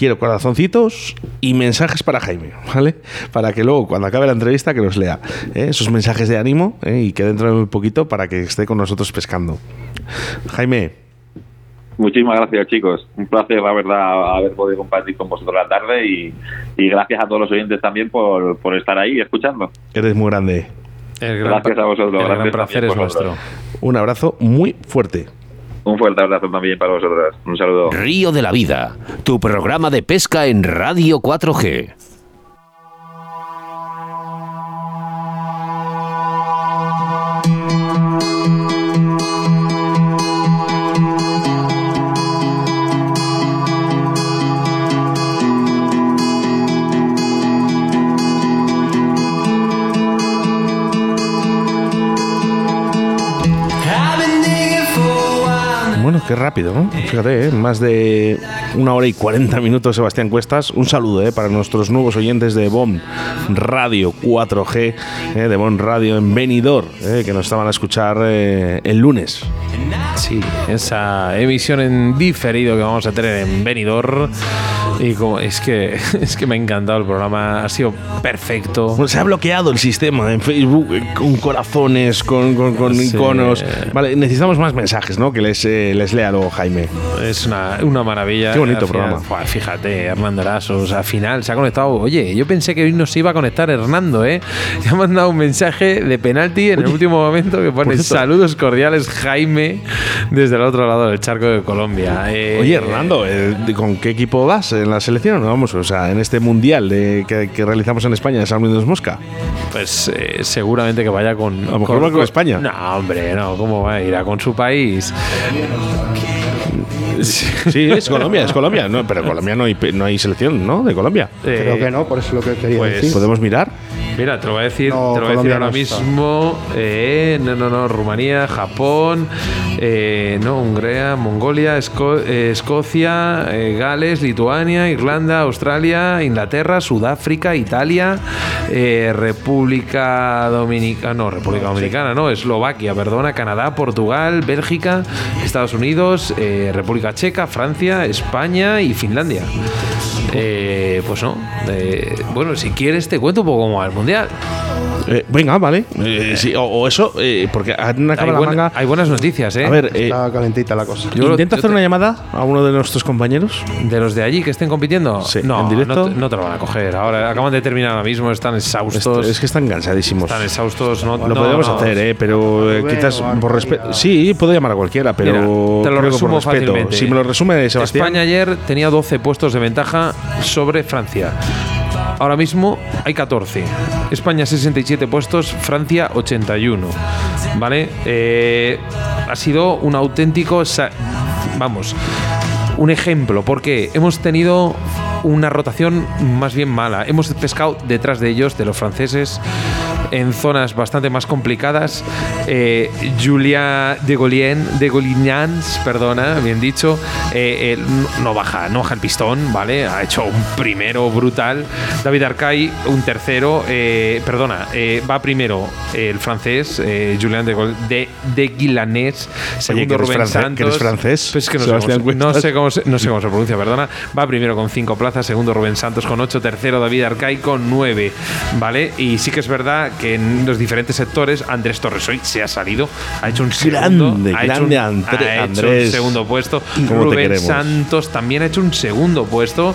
quiero corazoncitos y mensajes para Jaime, ¿vale? Para que luego, cuando acabe la entrevista, que los lea. ¿eh? Esos mensajes de ánimo ¿eh? y que dentro de muy poquito para que esté con nosotros pescando. Jaime, Muchísimas gracias, chicos. Un placer, la verdad, haber podido compartir con vosotros la tarde y, y gracias a todos los oyentes también por, por estar ahí escuchando. eres muy grande. El Gracias a vosotros. el gran placer es vosotros. nuestro. Un abrazo muy fuerte. Un fuerte abrazo también para vosotros. Un saludo. Río de la Vida, tu programa de pesca en Radio 4G. Rápido, ¿no? Fíjate, ¿eh? más de una hora y 40 minutos, Sebastián Cuestas. Un saludo ¿eh? para nuestros nuevos oyentes de BOM Radio 4G, ¿eh? de BOM Radio en Benidorm, ¿eh? que nos estaban a escuchar eh, el lunes. Sí, esa emisión en diferido que vamos a tener en Benidorm. Y como es que es que me ha encantado el programa, ha sido perfecto. Bueno, se ha bloqueado el sistema en Facebook eh, con corazones, con, con- con Sí. iconos. Vale, necesitamos más mensajes, ¿no? Que les, eh, les lea luego Jaime. Es una, una maravilla. Qué bonito final, programa. fíjate, Hernando Erasos, al final se ha conectado. Oye, yo pensé que hoy nos iba a conectar Hernando, ¿eh? Me ha mandado un mensaje de penalti en el último momento que pone saludos cordiales, Jaime, desde el otro lado del charco de Colombia. Eh, Oye, Hernando, eh, ¿con qué equipo vas en la selección? Vamos, o sea, en este mundial de- que, que realizamos en España de San Luis de Mosca. Pues eh, seguramente que vaya con. A lo mejor va con España. No, hombre, no, ¿cómo va a ir? A con su país. Sí, es Colombia, es Colombia. No, pero Colombia no hay, no hay selección, ¿no? De Colombia. Creo que no, por eso es lo que quería pues- decir. ¿Podemos mirar? Mira, te lo voy a decir, No, te lo voy a decir ahora no mismo. eh, no, no, no, Rumanía, Japón, eh, no, Hungría, Mongolia, Esco- eh, Escocia, eh, Gales, Lituania, Irlanda, Australia, Inglaterra, Sudáfrica, Italia, eh, República Dominicana, no, República Dominicana, no, Eslovaquia, perdona, Canadá, Portugal, Bélgica, Estados Unidos, República Checa, Francia, España y Finlandia. Eh, pues no. eh, bueno, si quieres te cuento un poco va el mundial. Eh, venga, vale. Eh, sí, o, o eso, eh, porque han Hay, acabado la buena- manga. hay buenas noticias, ¿eh? A ver, eh, Está calentita la cosa. Yo yo hacer te- una llamada a uno de nuestros compañeros. ¿De los de allí que estén compitiendo? Sí, no, en directo. No, te- no te lo van a coger. Ahora acaban de terminar ahora mismo, están exhaustos. Es que están cansadísimos. Están exhaustos. No, Lo no, podríamos no. hacer, ¿eh? pero eh, quizás por respeto. Sí, puedo llamar a cualquiera, pero Mira, te lo creo que por resumo respeto. fácilmente. Si me lo resume Sebastián. España ayer tenía 12 puestos de ventaja sobre Francia. Ahora mismo hay 14. España 67 puestos, Francia 81. ¿Vale? Eh, ha sido un auténtico... Vamos, un ejemplo, porque hemos tenido una rotación más bien mala. Hemos pescado detrás de ellos, de los franceses, en zonas bastante más complicadas. Eh, Julia de Golien, de Golignans, perdona, bien dicho, eh, él no baja, no baja el pistón, ¿vale? Ha hecho un primero brutal. David Arcay, un tercero, eh, perdona, eh, va primero el francés, eh, Julian de, Gol- de, de Guilanés, segundo eres Rubén francés- Santos. que eres francés, Pues es que no sé, cómo se, no, sé cómo se, no sé cómo se pronuncia, perdona. Va primero con cinco plazas, segundo Rubén Santos con ocho, tercero David Arcay con nueve, ¿vale? Y sí que es verdad que en los diferentes sectores Andrés Torres hoy se ha salido, ha hecho un segundo, Grande, ha hecho grande un, Andre- ha hecho Andrés. un segundo puesto. ¿Cómo te Rubén? Santos también ha hecho un segundo puesto.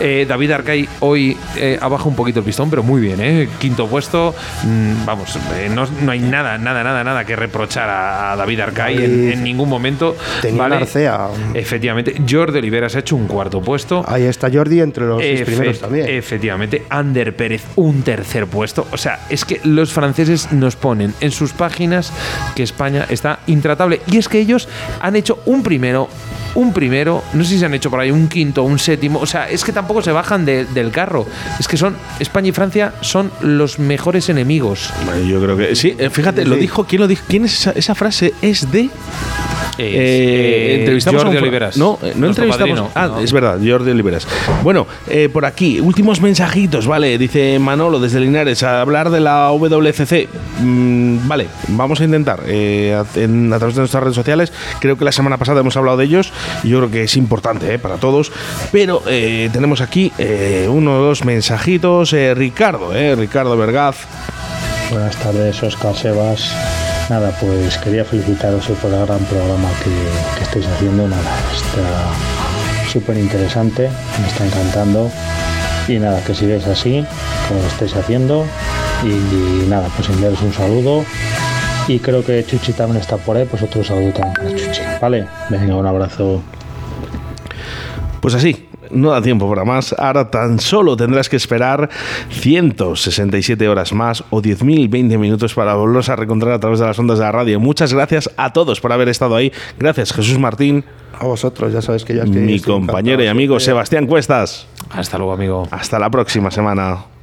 Eh, David Arcay hoy eh, ha bajado un poquito el pistón, pero muy bien, ¿eh? Quinto puesto. Mm, vamos, eh, no, no hay nada, nada, nada, nada que reprochar a, a David Arcay en, en ningún momento. Tenía ¿vale? Efectivamente, Jordi Oliveras ha hecho un cuarto puesto. Ahí está Jordi entre los seis primeros también. Efectivamente, Ander Pérez un tercer puesto. O sea, es que los franceses nos ponen en sus páginas que España está intratable. Y es que ellos han hecho un primero, un primero, no sé si se han hecho por ahí un quinto, un séptimo. O sea, es que tampoco se bajan de- del carro. Es que son, España y Francia son los mejores enemigos. Bueno, yo creo que sí. eh, Fíjate, lo dijo. ¿Quién lo dijo? ¿Quién es esa, esa frase? Es de. Eh, entrevistamos Jordi a un Oliveras, No, eh, no entrevistamos. padrino. ah, No. es verdad, Jordi Oliveras. Bueno, eh, por aquí, últimos mensajitos, vale. Dice Manolo desde Linares a hablar de la WCC. Mm, vale, vamos a intentar eh, a, en- a través de nuestras redes sociales. Creo que la semana pasada hemos hablado de ellos y yo creo que es importante eh, para todos. Pero eh, tenemos aquí eh, uno o dos mensajitos. eh, Ricardo, eh, Ricardo Vergaz. Buenas tardes, Oscar Sebas. Nada, pues quería felicitaros por el gran programa que, estáis haciendo. Nada, está súper interesante, me está encantando. Y nada, que sigáis así, como lo estáis haciendo. Y, y nada, pues enviaros un saludo. Y creo que Chuchi también está por ahí, pues otro saludo también para Chuchi. Vale, venga, un abrazo. Pues así, no da tiempo para más. Ahora tan solo tendrás que esperar 167 horas más o 10.020 minutos para volverlos a reencontrar a través de las ondas de la radio. Muchas gracias a todos por haber estado ahí. Gracias, Jesús Martín. A vosotros, ya sabes que ya estoy Mi compañero y amigo Sebastián Cuestas. Hasta luego, amigo. Hasta la próxima semana.